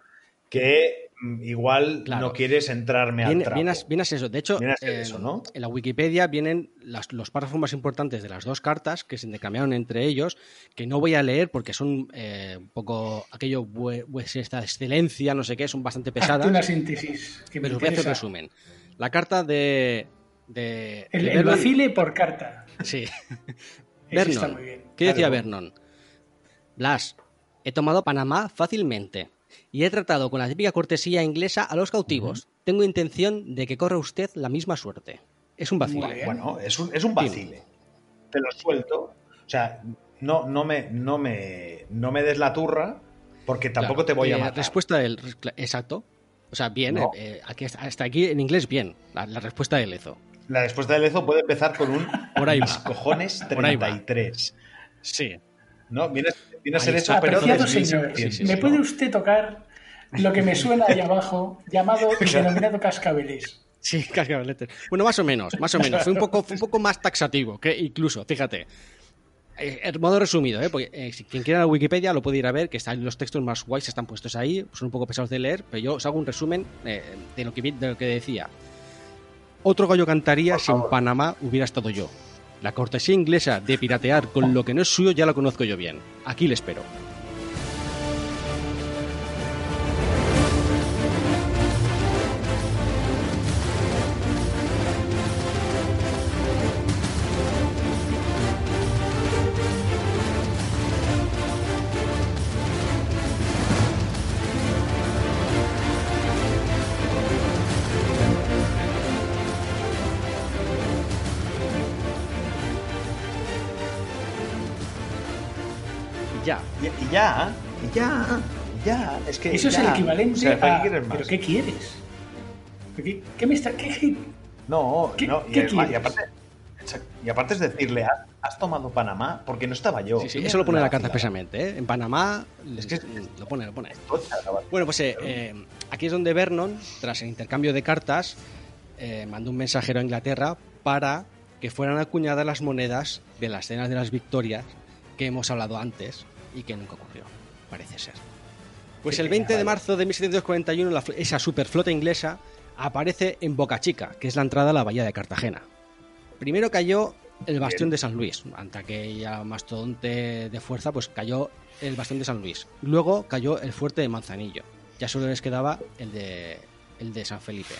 Que igual Claro. no quieres entrarme al trapo. a ser eso. De hecho, en, eso, ¿no? en la Wikipedia vienen las- los párrafos más importantes de las dos cartas que se intercambiaron entre ellos, que no voy a leer porque son eh, un poco aquello, vue- vuestra excelencia, no sé qué, son bastante hazte pesadas. una síntesis. Que me Pero voy a hacer interesa. resumen. La carta de. de, El, de el vacile por carta. Sí. [LAUGHS] Vernon. bien. ¿Qué decía Claro. Vernon? Blas, he tomado Panamá fácilmente y he tratado con la típica cortesía inglesa a los cautivos. Tengo intención de que corra usted la misma suerte. Es un vacile. Bueno, es un, es un vacile. Te lo suelto. O sea, no, no, me, no, me, no me des la turra porque tampoco Claro, te voy a eh, matar. Respuesta del. Exacto. O sea, bien. No. eh, aquí, hasta aquí en inglés, bien. La, la respuesta de Lezo. La respuesta de Lezo puede empezar con un Por ahí mis va. cojones Por ahí va. 33. Sí. ¿No? Viene, viene a Ahí ser está. eso, pero Apreciado entonces señor, 1600, sí, sí, ¿me sí, puede ¿no? usted tocar lo que me [LAUGHS] suena ahí abajo, llamado y denominado cascabeles? Sí, cascabeletes. Bueno, más o menos, más o menos. Fue un poco, fue un poco más taxativo, que incluso, fíjate. Eh, En modo resumido, ¿eh? Porque, eh, si quien quiera la Wikipedia lo puede ir a ver, que están los textos más guays, están puestos ahí, son un poco pesados de leer, pero yo os hago un resumen eh, de, lo que, de lo que decía. Otro gallo cantaría si en Panamá hubiera estado yo. La cortesía inglesa de piratear con lo que no es suyo ya la conozco yo bien. Aquí le espero. Es que Eso es el equivalente O sea, ¿para a... qué quieres más? ¿Pero qué quieres? ¿Qué, qué me está...? qué- No, ¿Qué- no. Y, qué además- y quieres? aparte, y aparte es decirle, "¿Has- ¿has tomado Panamá? Porque no estaba yo. Sí, sí, Mira eso lo pone en la carta expresamente, ¿eh? En Panamá Es que- lo pone, lo pone. Bueno, pues eh, eh, aquí es donde Vernon, tras el intercambio de cartas, eh, mandó un mensajero a Inglaterra para que fueran acuñadas las monedas de las cenas de las victorias que hemos hablado antes y que nunca ocurrió, parece ser. Pues el pena, 20 de marzo de 1741 la esa superflota inglesa aparece en Boca Chica, que es la entrada a la bahía de Cartagena. Primero cayó el bastión de San Luis, ante aquella mastodonte de fuerza, pues cayó el bastión de San Luis. Luego cayó el fuerte de Manzanillo. Ya solo les quedaba el de, el de San Felipe.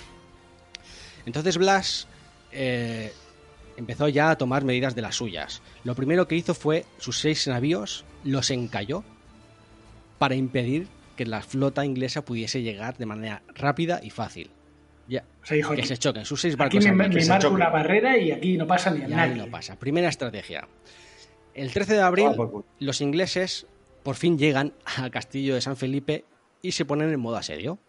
Entonces Blas eh, empezó ya a tomar medidas de las suyas. Lo primero que hizo fue sus seis navíos los encalló para impedir que la flota inglesa pudiese llegar de manera rápida y fácil. Ya, O sea, dijo, que aquí, se choquen sus seis aquí barcos me, al me menos. marco una barrera y aquí no pasa ni a nadie. no pasa. Primera estrategia. El 13 de abril, Ah, por culo. los ingleses por fin llegan al castillo de San Felipe y se ponen en modo asedio.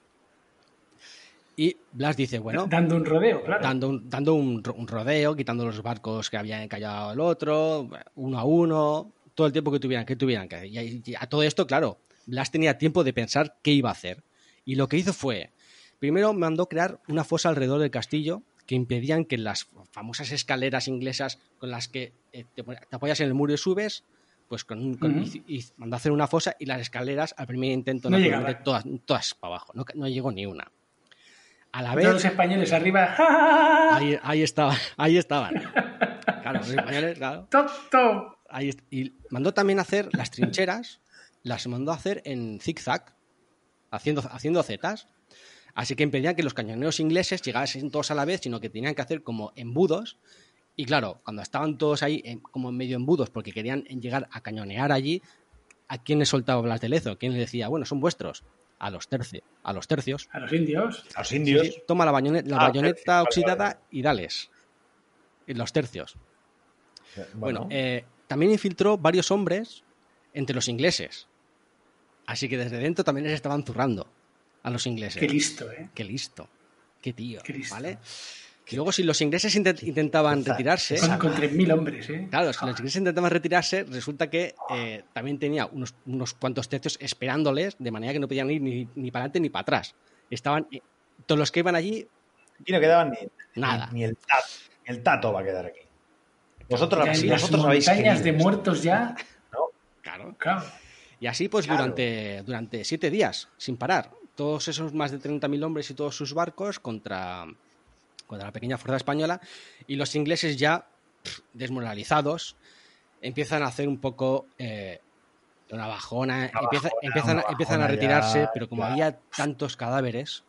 Y Blas dice, bueno, Dando un rodeo, claro. dando, un, dando un, ro- un rodeo, quitando los barcos que habían encallado al otro, uno a uno, todo el tiempo que tuvieran que, tuvieran que hacer. Y, a- y a todo esto, claro, Blas tenía tiempo de pensar qué iba a hacer. Y lo que hizo fue, primero mandó crear una fosa alrededor del castillo que impedían que las famosas escaleras inglesas con las que eh, te, apoyas en el muro y subes, pues con, con- y, y mandó hacer una fosa y las escaleras al primer intento No naturalmente, todas, todas para abajo, no, no llegó ni una. A la Todos vez, los españoles arriba. Ahí, ahí estaban, [LAUGHS] ahí estaban. [LAUGHS] Claro, los españoles, claro. Ahí y mandó también hacer las trincheras, las mandó a hacer en zigzag, haciendo, haciendo zetas. Así que impedían que los cañoneros ingleses llegasen todos a la vez, sino que tenían que hacer como embudos. Y claro, cuando estaban todos ahí en- como en medio embudos porque querían llegar a cañonear allí, ¿a quién les soltaba Blas de Lezo? ¿Quién les decía, bueno, son vuestros? A los, terci- a los tercios. A los indios. A los indios. Sí, toma la, bañone- la Ah, bayoneta tercios, vale, oxidada vale. y dales. Y los tercios. Bueno, Bueno, eh, también infiltró varios hombres entre los ingleses. Así que desde dentro también les estaban zurrando a los ingleses. Qué listo, ¿eh? Qué listo. Qué tío. Qué listo. ¿Vale? Y luego, si los ingleses intent- intentaban retirarse. Con, con 3.000 hombres, ¿eh? Claro, si los ingleses intentaban retirarse, resulta que eh, también tenía unos, unos cuantos tercios esperándoles, de manera que no podían ir ni, ni para adelante ni para atrás. Estaban. eh, todos los que iban allí, aquí no quedaban ni, Nada. ni, ni el tato. el tato va a quedar aquí. Vosotros, Ya las vosotros habéis montañas de muertos ya. [LAUGHS] ¿no? claro, Claro. Y así, pues, Claro. durante, durante siete días, sin parar. Todos esos más de 30.000 hombres y todos sus barcos contra, contra la pequeña fuerza española. Y los ingleses ya, pff, desmoralizados, empiezan a hacer un poco eh, una bajona. Una empieza- bajona, empiezan, una empiezan a retirarse, ya, pero como ya. había tantos cadáveres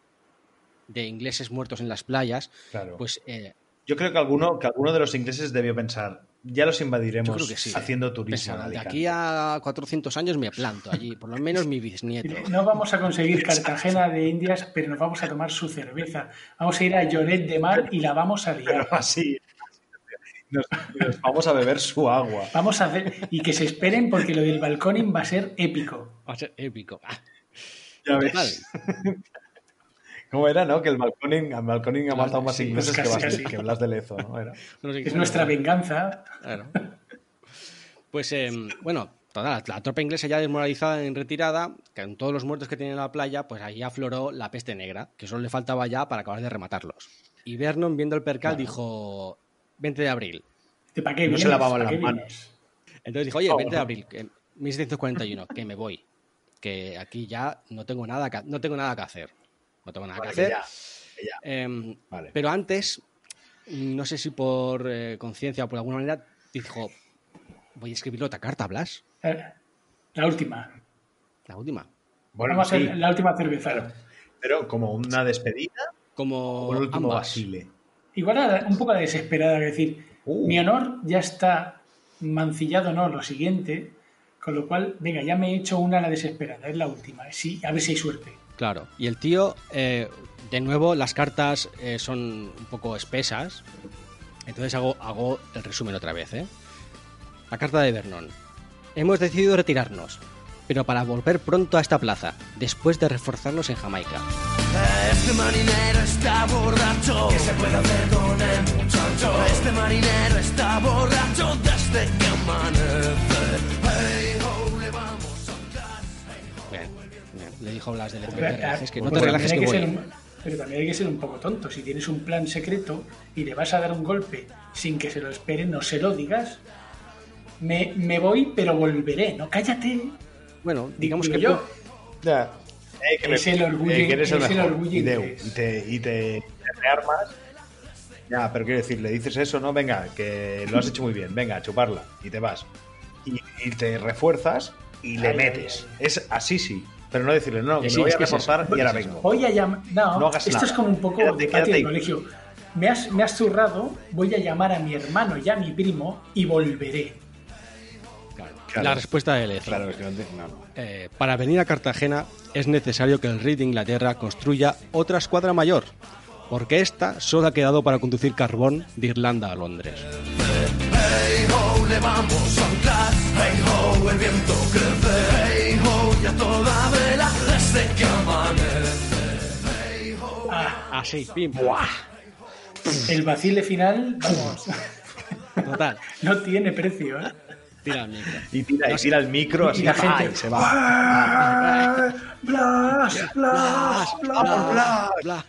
de ingleses muertos en las playas, Claro. pues eh, Yo creo que alguno, que alguno de los ingleses debió pensar, ya los invadiremos yo creo que sí. haciendo turismo. pensaron, en de Alicante". aquí a 400 años me planto allí, por lo menos mi bisnieto. No vamos a conseguir Cartagena de Indias, pero nos vamos a tomar su cerveza. Vamos a ir a Lloret de Mar y la vamos a Pero liar. así. Nos, nos vamos a beber su agua. Vamos a hacer. Y que se esperen porque lo del balconing va a ser épico. Va a ser épico. Ah, Ya ves. ¿Cómo era, no? Que el balconing ha matado más sí, ingleses que, casi, Blas- casi. que Blas de Lezo, ¿no? Era. [LAUGHS] No sé qué- Es nuestra venganza. Claro. Pues eh, bueno, toda la, la tropa inglesa ya desmoralizada en retirada, con todos los muertos que tenía en la playa, pues ahí afloró la peste negra, que solo le faltaba ya para acabar de rematarlos. Y Vernon, viendo el percal, dijo 20 de abril. ¿De ¿Para qué No se lavaban ¿Para las manos. vienes? Entonces dijo, oye, Oh. 20 de abril, que, 1741, que me voy. Que aquí ya no tengo nada que, no tengo nada que hacer. No tengo nada Vale, que que hacer. ya, que ya. Em, Vale. Pero antes, no sé si por eh, conciencia o por alguna manera, dijo, voy a escribirle otra carta, Blas. Eh, La última. La última. Bueno, Vamos a sí, hacer la última cerveza. pero como una despedida Como o el último ambas. Basile. Igual a- un poco desesperada, es decir, Uh. mi honor ya está mancillado, no, lo siguiente, con lo cual, venga, ya me he hecho una a la desesperada, es la última, sí, a ver si hay suerte. Claro. Y el tío, eh, de nuevo, las cartas eh, son un poco espesas. Entonces hago, el resumen otra vez. ¿eh? La carta de Vernon. Hemos decidido retirarnos, pero para volver pronto a esta plaza, después de reforzarnos en Jamaica. Este marinero está borracho. Que se con el muchacho. Este marinero está borracho desde que amanece. Le dijo Blas de Lezo, no Pero, te relajes, que no pues te relajes también que hay voy. ser un- pero también hay que ser un poco tonto. Si tienes un plan secreto y le vas a dar un golpe sin que se lo espere, no se lo digas. Me, me voy, pero volveré. No, cállate. Bueno, digamos Digo que yo. Ya. Eh, que Es el orgullo- que eres el es el orgullo y, te, y, te, y te- te rearmas. Ya, pero quiero decir, le dices eso, ¿no? Venga, que lo has hecho muy bien, venga, a chuparla. Y te vas. Y, y te refuerzas y le Ay, metes. ay, Es así sí. Pero no decirle, no, que Sí, me voy a que es y ahora vengo. Voy a llamar. No, No hagas esto nada. es como un poco Quédate, quédate colegio. me has, me has zurrado, voy a llamar a mi hermano y a mi primo y volveré. Claro. La respuesta de Lezo. Claro, es que no, te- no, no. Eh, para venir a Cartagena es necesario que el rey de Inglaterra construya otra escuadra mayor, porque esta solo ha quedado para conducir carbón de Irlanda a Londres. Hey ho, le vamos a anclar. Hey ho, el viento crece. Hey ya toda vela desde que amanece. Ah, Así, pim. el vacile final, vamos, Total. [LAUGHS] no tiene precio. ¿eh? Tira el micro. Y tira, y tira el micro así y la gente se va. Blas, Blas, Blas. Blas.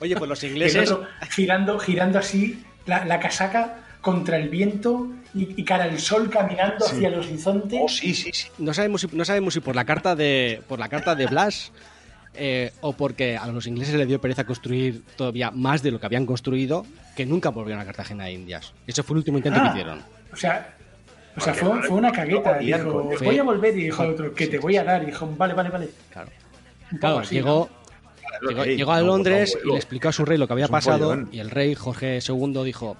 Oye, pues los ingleses. otro girando, girando así la, la casaca contra el viento y, y cara al sol caminando hacia el horizonte. Oh, sí, sí, sí. No sabemos si, no sabemos si por la carta de por la carta de Blas [LAUGHS] eh, o porque a los ingleses les dio pereza construir todavía más de lo que habían construido que nunca volvieron a Cartagena de Indias. Ese fue el último intento Ah. que hicieron. O sea, o sea fue, no- fue una no cagueta. podían, dijo, voy a volver y dijo el otro, que te voy a dar. Y dijo, vale, vale, vale. Claro. Claro, así, llegó, llegó, a no, Londres y le explicó a su rey lo que había pasado y el rey Jorge II dijo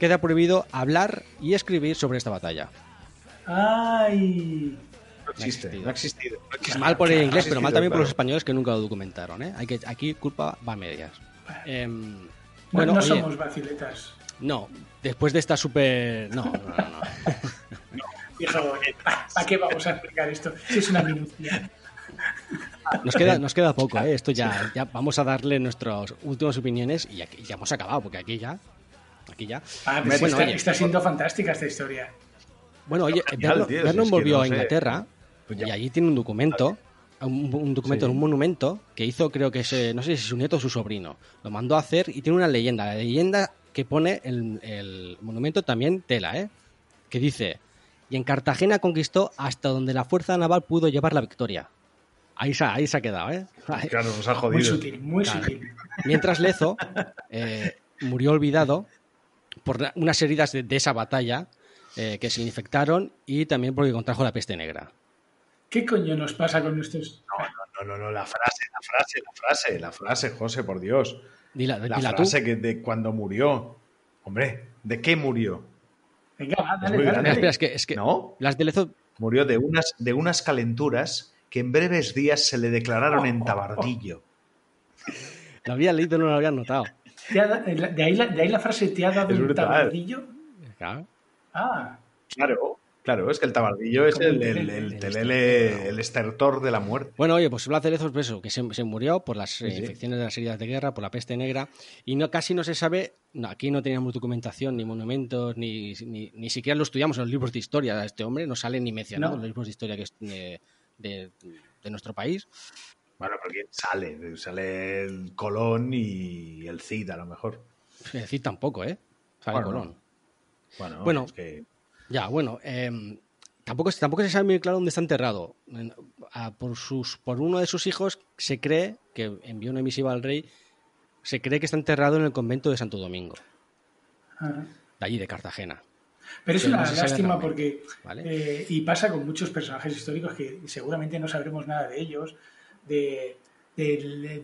queda prohibido hablar y escribir sobre esta batalla. ¿no? Ay. No existe, no ha existido. no. Mal por el No inglés, pero mal también por los españoles que nunca lo documentaron. ¿eh? Hay que, aquí culpa va a medias. Em, No, bueno, no oye, somos vaciletas. no, después de esta super... No, no, no. no. [LAUGHS] ¿para qué vamos a explicar esto? Si es una minucia. Nos queda, nos queda poco, ¿eh? Esto ya, ya vamos a darle nuestras últimas opiniones y aquí ya hemos acabado, porque aquí ya... Aquí ya. Ah, pero Bueno, está, oye. está siendo fantástica esta historia. Bueno, oye, Vernon, si es volvió no a. Inglaterra Pues y allí tiene un documento, un, un documento, Sí. un monumento que hizo, creo que es, eh, no sé si su nieto o su sobrino. Lo mandó a hacer y tiene una leyenda. La leyenda que pone el, el monumento también tela, ¿eh? Que dice, y en Cartagena conquistó hasta donde la fuerza naval pudo llevar la victoria. Ahí se, ha- ahí se ha quedado, ¿eh? Claro, nos ha Muy jodido. sutil, muy Claro. sutil. Mientras Lezo [LAUGHS] eh, murió olvidado por unas heridas de, de esa batalla eh, que se le infectaron y también porque contrajo la peste negra. ¿Qué coño nos pasa con nuestros... No, no, no, la frase, la frase, la frase, la frase, José, por Dios. Dila, La dila tú. frase que de cuando murió. Hombre, ¿de qué murió? Venga, Es dale, Espera, es que, es que ¿No? las de Lezo Murió de unas, de unas calenturas que en breves días se le declararon en tabardillo. lo había leído no lo había notado. Te ha da- De ahí, la, de ahí la frase te ha dado Es un brutal. tabardillo. Claro. Ah, Claro, claro, es que el tabardillo es el, el el, telele. el estertor de la muerte. Bueno, oye, pues Blas de Lezo es eso, que se, se murió por las eh, sí. infecciones de las heridas de guerra, por la peste negra, y no casi no se sabe, no, aquí no teníamos documentación, ni monumentos, ni, ni, ni siquiera lo estudiamos en los libros de historia de este hombre, no sale ni mencionado No. en los libros de historia que es de, de- de nuestro país. Bueno, porque sale, sale el Colón y el Cid a lo mejor. Es decir, tampoco, ¿eh? Sale Bueno, Colón. Bueno, Bueno. es que Ya, bueno, em, tampoco, tampoco se sabe muy claro dónde está enterrado. Por, sus, por uno de sus hijos se cree, que envió una misiva al rey, se cree que está enterrado en el convento de Santo Domingo, ah. de allí de Cartagena. Pero es una lástima porque, ¿vale? eh, y pasa con muchos personajes históricos que seguramente no sabremos nada de ellos, de,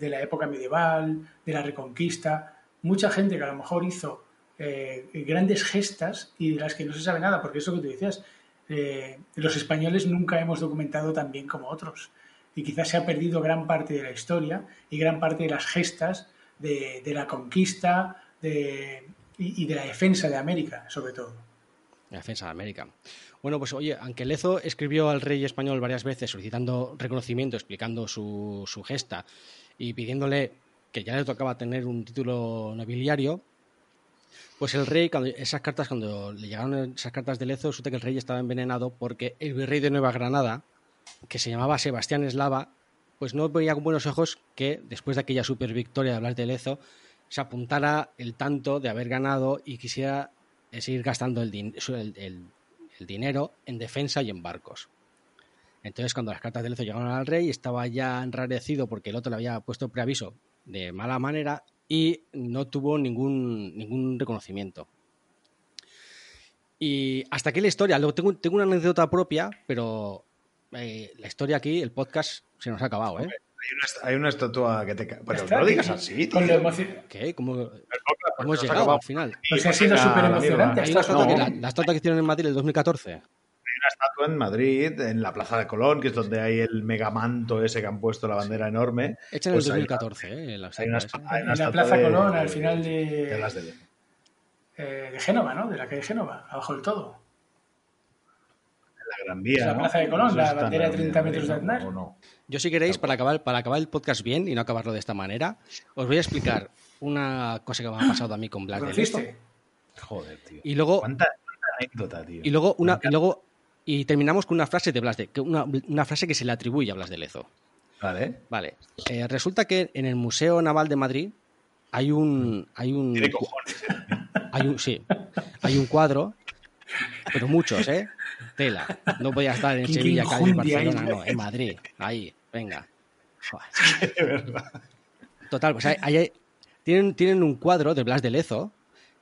de- la época medieval, de la reconquista. Mucha gente que a lo mejor hizo eh, grandes gestas y de las que no se sabe nada, porque eso que tú decías, eh, los españoles nunca hemos documentado tan bien como otros. Y quizás se ha perdido gran parte de la historia y gran parte de las gestas de, de la conquista de, y de la defensa de América, sobre todo. La defensa de América. Bueno, pues oye, aunque Lezo escribió al rey español varias veces solicitando reconocimiento, explicando su, su gesta y pidiéndole que ya le tocaba tener un título nobiliario, pues el rey, cuando, esas cartas, cuando le llegaron esas cartas de Lezo, resulta que el rey estaba envenenado porque el virrey de Nueva Granada, que se llamaba Sebastián Eslava, pues no veía con buenos ojos que después de aquella super victoria de hablar de Lezo, se apuntara el tanto de haber ganado y quisiera eh, seguir gastando el, din- el- el- dinero en defensa y en barcos. Entonces, cuando las cartas de Lezo llegaron al rey, estaba ya enrarecido porque el otro le había puesto preaviso de mala manera y no tuvo ningún, ningún reconocimiento. Y hasta aquí la historia. Luego tengo, tengo una anécdota propia, pero eh, la historia aquí, el podcast, se nos ha acabado, ¿eh? Hay una estatua que te... ca- Pero no lo digas así, tío. ¿Qué? ¿Cómo hemos nos llegado al final? Pues ha sido súper emocionante. Hay una Esto- estatua que no. la, la estatua que hicieron en Madrid el 2014. Hay una estatua en Madrid, en la Plaza de Colón, que es donde hay el megamanto ese que han puesto la bandera enorme. Hecha en el Pues hay- 2014, ¿eh? La Hay una, una En la Plaza de- Colón, al final de- de las de- eh, de Génova, ¿no? De la calle Génova, abajo del todo. La Gran Vía. Es la ¿no? Plaza de Colón, la bandera de Madrid, 30 metros de. Aznar. Yo si queréis, para acabar, para acabar el podcast bien y no acabarlo de esta manera, os voy a explicar una cosa que me ha pasado a mí con Blas de Lezo. ¿Conociste? Joder, tío. Y luego, ¿Cuánta, cuánta anécdota, tío? y luego una, y luego y terminamos con una frase de Blas de, que una, una frase que se le atribuye a Blas de Lezo. Vale. Vale. Eh, resulta que en el Museo Naval de Madrid hay un hay un Tiene cojones. ¿eh? hay un sí hay un cuadro, pero muchos, ¿eh? Tela. No voy a estar en Sevilla, Cádiz. Barcelona, no, en Madrid. Ahí, venga. [LAUGHS] Total, pues hay- hay- tienen, tienen un cuadro de Blas de Lezo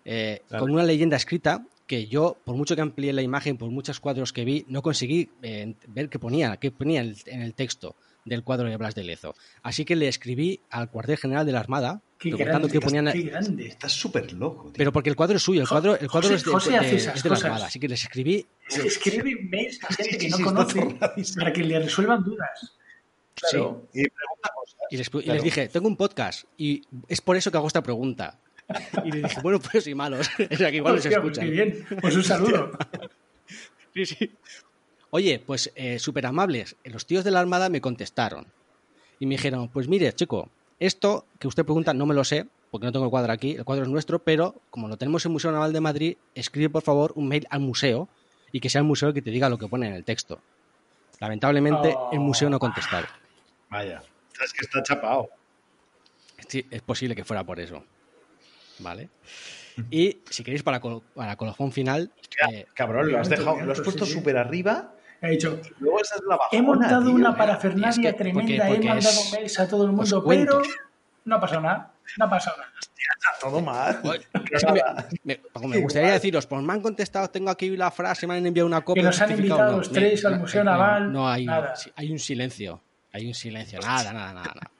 eh, con una leyenda escrita que yo, por mucho que amplié la imagen, por muchos cuadros que vi, no conseguí eh, ver qué ponía, qué ponía en el, en el texto del cuadro de Blas de Lezo. Así que le escribí al cuartel general de la Armada Qué preguntando grande, qué ponían. qué grande. Estás súper loco, tío. Pero porque el cuadro es suyo, el cuadro, el cuadro José- es de, José de- hace esas es de la cosas. Armada. Así que les escribí Es que escribe mails a gente que Sí, no sí, conoce para que le resuelvan dudas. Claro. Y cosas. Y les, y Claro. les dije, tengo un podcast y es por eso que hago esta pregunta. Y le dije, bueno, pues y malos. [LAUGHS] O sea, que igual les [LAUGHS] Hostia, pues escuchan. bien. Pues un saludo. [LAUGHS] Sí, sí. Oye, pues eh, súper amables. Los tíos de la Armada me contestaron. Y me dijeron, pues mire, chico, esto que usted pregunta no me lo sé, porque no tengo el cuadro aquí, el cuadro es nuestro, pero como lo tenemos en el Museo Naval de Madrid, escribe por favor un mail al museo y que sea el museo el que te diga lo que pone en el texto. Lamentablemente, el museo no ha contestado. Vaya. Es que está chapado. Sí, es posible que fuera por eso. ¿Vale? Y si queréis, para, col- para colofón final, eh, Cabrón, lo has dejado, lo has pues puesto sí, sí. súper arriba. Ha dicho, y Luego esa es la bajona, he montado tío. una parafernalia Es que- tremenda, porque- porque he mandado es- mails a todo el mundo, os cuento. pero no ha pasado nada. No ha pasado nada. Está todo mal. [LAUGHS] Es que me, me- [LAUGHS] como me gustaría deciros, pues me han contestado, tengo aquí la frase, me han enviado una copia. Que nos han invitado los tres al Museo no, Naval, No, hay, nada. hay un silencio. Hay un silencio. Nada, nada, nada. nada.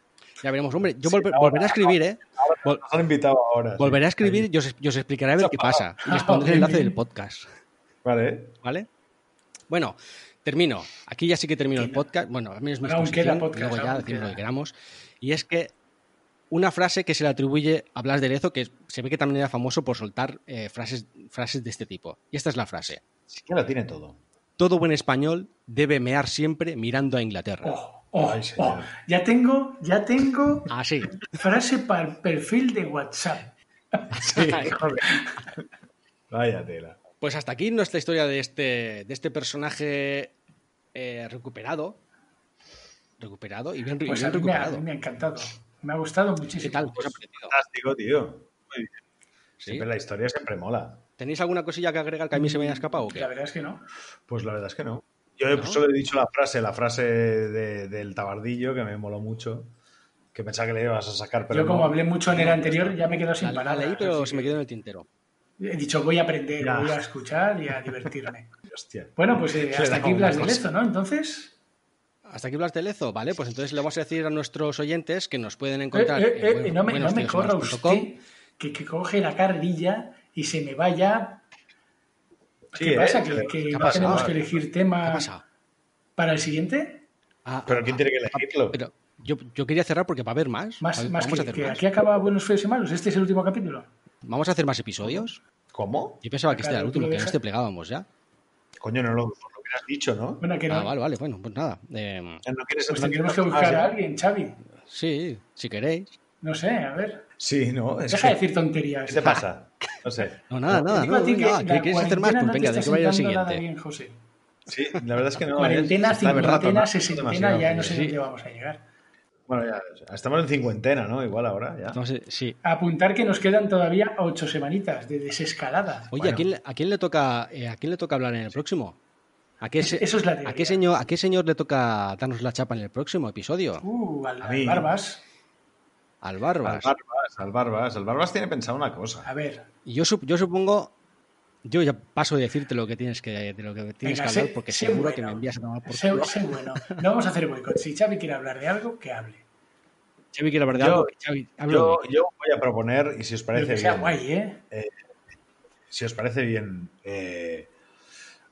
Ya veremos. Hombre, yo volver- volveré a escribir, ¿eh? Vol- Nos han invitado ahora. sí. volveré a escribir y os, y os explicaré a ver qué pasa. Y les pondré el enlace del podcast. Vale. ¿Vale? Bueno, termino. Aquí ya sí que termino el podcast. Bueno, a mí es mi Aún exposición, queda podcast, Luego ya decimos lo que queramos. Y es que una frase que se le atribuye a Blas de Lezo, que se ve que también era famoso por soltar eh, frases, frases de este tipo. Y esta es la frase. Sí que lo tiene todo. Todo buen español debe mear siempre mirando a Inglaterra. Oh, oh, Ay, oh. Ya tengo, ya tengo Así. frase para el perfil de WhatsApp. [LAUGHS] Vaya tela. Pues hasta aquí nuestra historia de este, de este personaje eh, recuperado. Recuperado y bien, Pues bien a mí, me ha, recuperado. me ha encantado. Me ha gustado ¿Qué muchísimo. tal? ¿Qué ha parecido? Fantástico, tío. Muy bien. ¿Sí? Siempre la historia siempre mola. ¿Tenéis alguna cosilla que agregar que a mí se me haya escapado o qué? La verdad es que no. Pues la verdad es que no. Yo solo he dicho la frase, la frase de- del tabardillo, que me moló mucho. Que pensaba que le ibas a sacar, pero Yo como no. hablé mucho en el anterior, ya me quedo sin La, la palabras. leí, pero se me que quedó en el tintero. He dicho, voy a aprender, Ya. voy a escuchar y a divertirme. [LAUGHS] Hostia. Bueno, pues eh, [LAUGHS] hasta aquí Blas de. Lezo, ¿no? Entonces... ¿Hasta aquí Blas de Lezo? Vale, pues entonces le vamos a decir a nuestros oyentes que nos pueden Eh, encontrar eh, en eh, no me, no me corra usted que, que coge la carrilla y se me vaya. ¿Qué pasa? ¿Que, le- que ¿qué ha no tenemos pasado? que elegir ¿Qué tema pasa? para el siguiente? Ah, Pero ah, ¿quién ah, tiene que elegirlo? Pero yo, yo quería cerrar porque va a haber más. Más, Va- más vamos, que, a hacer que más. aquí acaba Buenos Feos y Malos. Este es el último capítulo. ¿Vamos a hacer más episodios? ¿Cómo? Yo pensaba que este era el Claro, último, que dejas- este plegábamos ya. Coño, no lo, no lo hubieras dicho, ¿no? Bueno, que no. Ah, vale, vale, bueno, pues nada. eh, ¿No quieres Pues no tendremos que buscar más, a alguien, Xavi. sí, si queréis. No sé, a ver. Sí, no. Es Deja que- de decir tonterías. ¿Qué te pasa? No sé. [LAUGHS] No, nada, Te nada. No, venga, que va, la ¿Quieres hacer más? Pues no venga, de que vaya nada siguiente. bien, José. Sí, la verdad es que no. Cuarentena, verdad, cincuentena, no, sesentena, ya no sé Sí. dónde vamos a llegar. Bueno, ya, estamos en cincuentena, ¿no? Igual ahora, ya. Entonces, sí. Apuntar que nos quedan todavía ocho semanitas de desescalada. Oye, Bueno. ¿a, quién, le- a quién le toca eh, a quién le toca hablar en el próximo? ¿A qué, se- Eso es la ¿a qué señor a qué señor le toca darnos la chapa en el próximo episodio? Uh, al, A al. Barbas. Al Al Barbas. Barbas, al Barbas. El Barbas tiene pensado una cosa. A ver. Y yo, yo supongo yo ya paso de decirte lo que tienes que de lo que tienes Venga, que hablar porque sé seguro que me envías a tomar por Sé, culo. sé bueno. No vamos a hacer boicot. Si Xavi quiere hablar de algo, que hable. Xavi quiere hablar de Yo- algo. Xavi, Yo, yo voy a proponer, y si os parece que sea bien, guay, ¿eh? si os parece bien, eh,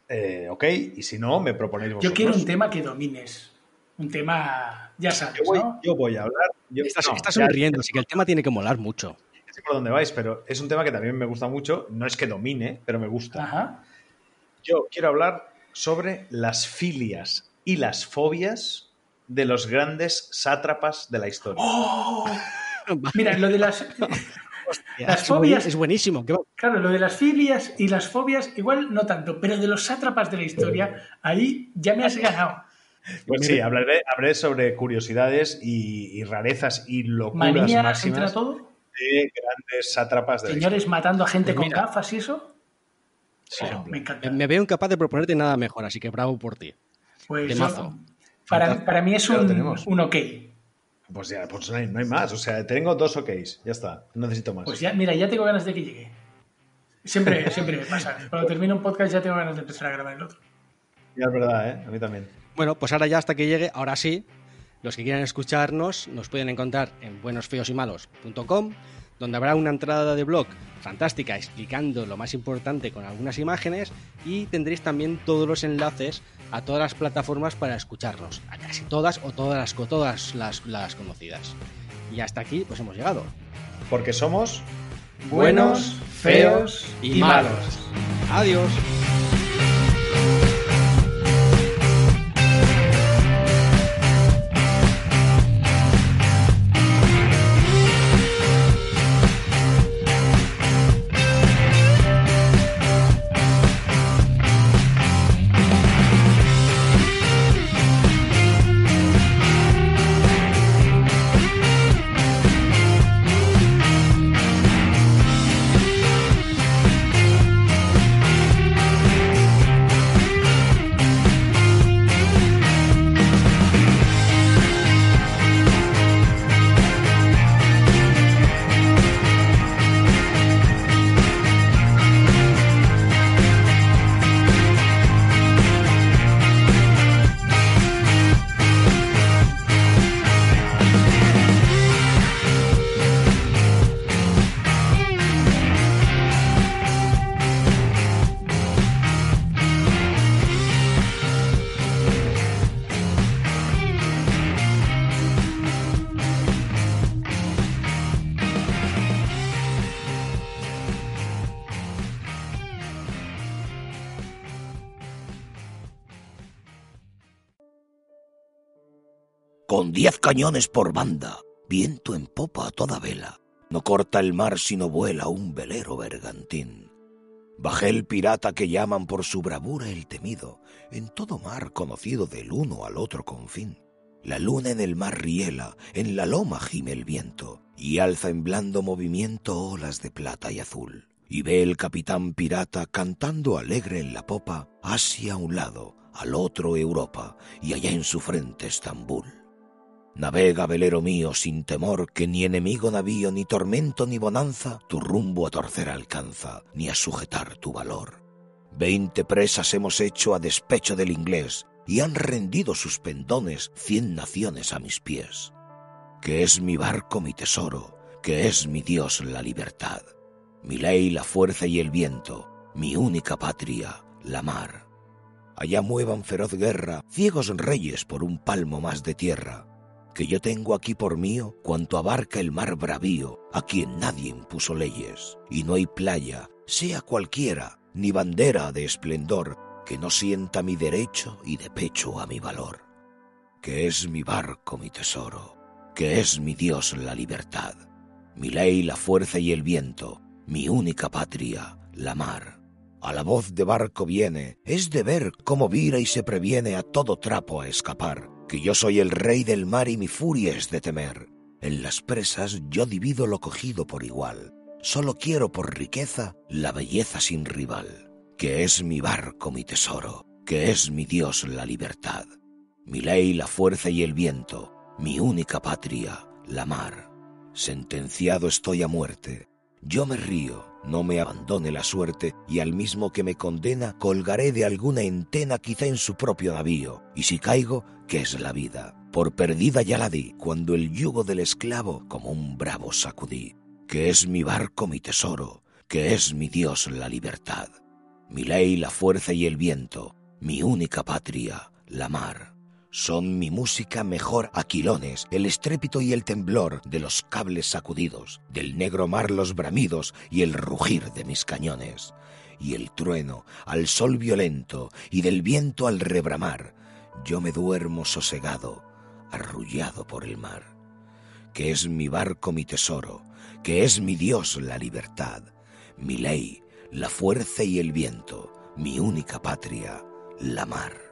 eh, ok, y si no, me proponéis Yo vosotros. quiero un tema que domines. Un tema, ya sabes, Yo voy, ¿no? yo voy a hablar. Yo, Estás, no, estás ya- sonriendo, así que el tema tiene que molar mucho. Sé por dónde vais, pero es un tema que también me gusta mucho. No es que domine, pero me gusta. Ajá. Yo quiero hablar sobre las filias y las fobias de los grandes sátrapas de la historia. ¡Oh! [LAUGHS] Mira, lo de las. las fobias- es buenísimo. Claro, lo de las filias y las fobias, igual no tanto, pero de los sátrapas de la historia, ahí ya me has ganado. Pues sí, hablaré, hablaré sobre curiosidades y, y rarezas y locuras Manía entra máximas todo. De grandes sátrapas de Señores matando a gente con Pues mira. gafas y eso. Oh, me encanta. Me, me veo incapaz de proponerte nada mejor, así que bravo por ti. Pues de yo- mazo. para, para mí es un, un ok. Pues ya, pues no hay, no hay más. O sea, tengo dos OKs. Ya está. No necesito más. Pues ya, mira, ya tengo ganas de que llegue. Siempre, [LAUGHS] siempre me pasa. Cuando termino un podcast ya tengo ganas de empezar a grabar el otro. Ya es verdad, ¿eh? A mí también. Bueno, pues ahora ya hasta que llegue, ahora sí, los que quieran escucharnos nos pueden encontrar en buenosfeosymalos.com, donde habrá una entrada de blog fantástica explicando lo más importante con algunas imágenes y tendréis también todos los enlaces a todas las plataformas para escucharnos, a casi todas o todas las, todas las, las conocidas. Y hasta aquí pues hemos llegado. Porque somos. Buenos, feos y malos. Adiós. Cañones por banda, viento en popa a toda vela, no corta el mar sino vuela un velero bergantín. Bajé el pirata que llaman por su bravura el temido, en todo mar conocido del uno al otro confín. La luna en el mar riela, en la loma gime el viento, y alza en blando movimiento olas de plata y azul. Y ve el capitán pirata cantando alegre en la popa, Asia a un lado, al otro Europa, y allá en su frente Estambul. Navega, velero mío, sin temor que ni enemigo navío, ni tormento, ni bonanza, tu rumbo a torcer alcanza, ni a sujetar tu valor. Veinte presas hemos hecho a despecho del inglés, y han rendido sus pendones cien naciones a mis pies. Que es mi barco mi tesoro, que es mi Dios la libertad, mi ley la fuerza y el viento, mi única patria, la mar. Allá muevan feroz guerra ciegos reyes por un palmo más de tierra, que yo tengo aquí por mío cuanto abarca el mar bravío, a quien nadie impuso leyes, y no hay playa, sea cualquiera, ni bandera de esplendor, que no sienta mi derecho y de pecho a mi valor. Que es mi barco mi tesoro, que es mi Dios la libertad, mi ley la fuerza y el viento, mi única patria, la mar. A la voz de barco viene, es de ver cómo vira y se previene a todo trapo a escapar, que yo soy el rey del mar y mi furia es de temer. En las presas yo divido lo cogido por igual, solo quiero por riqueza la belleza sin rival, que es mi barco mi tesoro, que es mi Dios la libertad, mi ley la fuerza y el viento, mi única patria, la mar. Sentenciado estoy a muerte, yo me río, no me abandone la suerte, y al mismo que me condena colgaré de alguna entena quizá en su propio navío, y si caigo, ¿qué es la vida? por perdida ya la di, cuando el yugo del esclavo como un bravo sacudí. Que es mi barco mi tesoro, que es mi Dios la libertad, mi ley la fuerza y el viento, mi única patria, la mar. Son mi música mejor aquilones, el estrépito y el temblor de los cables sacudidos, del negro mar los bramidos y el rugir de mis cañones, y el trueno al sol violento y del viento al rebramar. Yo me duermo sosegado, arrullado por el mar. Que es mi barco mi tesoro, que es mi Dios la libertad, mi ley, la fuerza y el viento, mi única patria, la mar.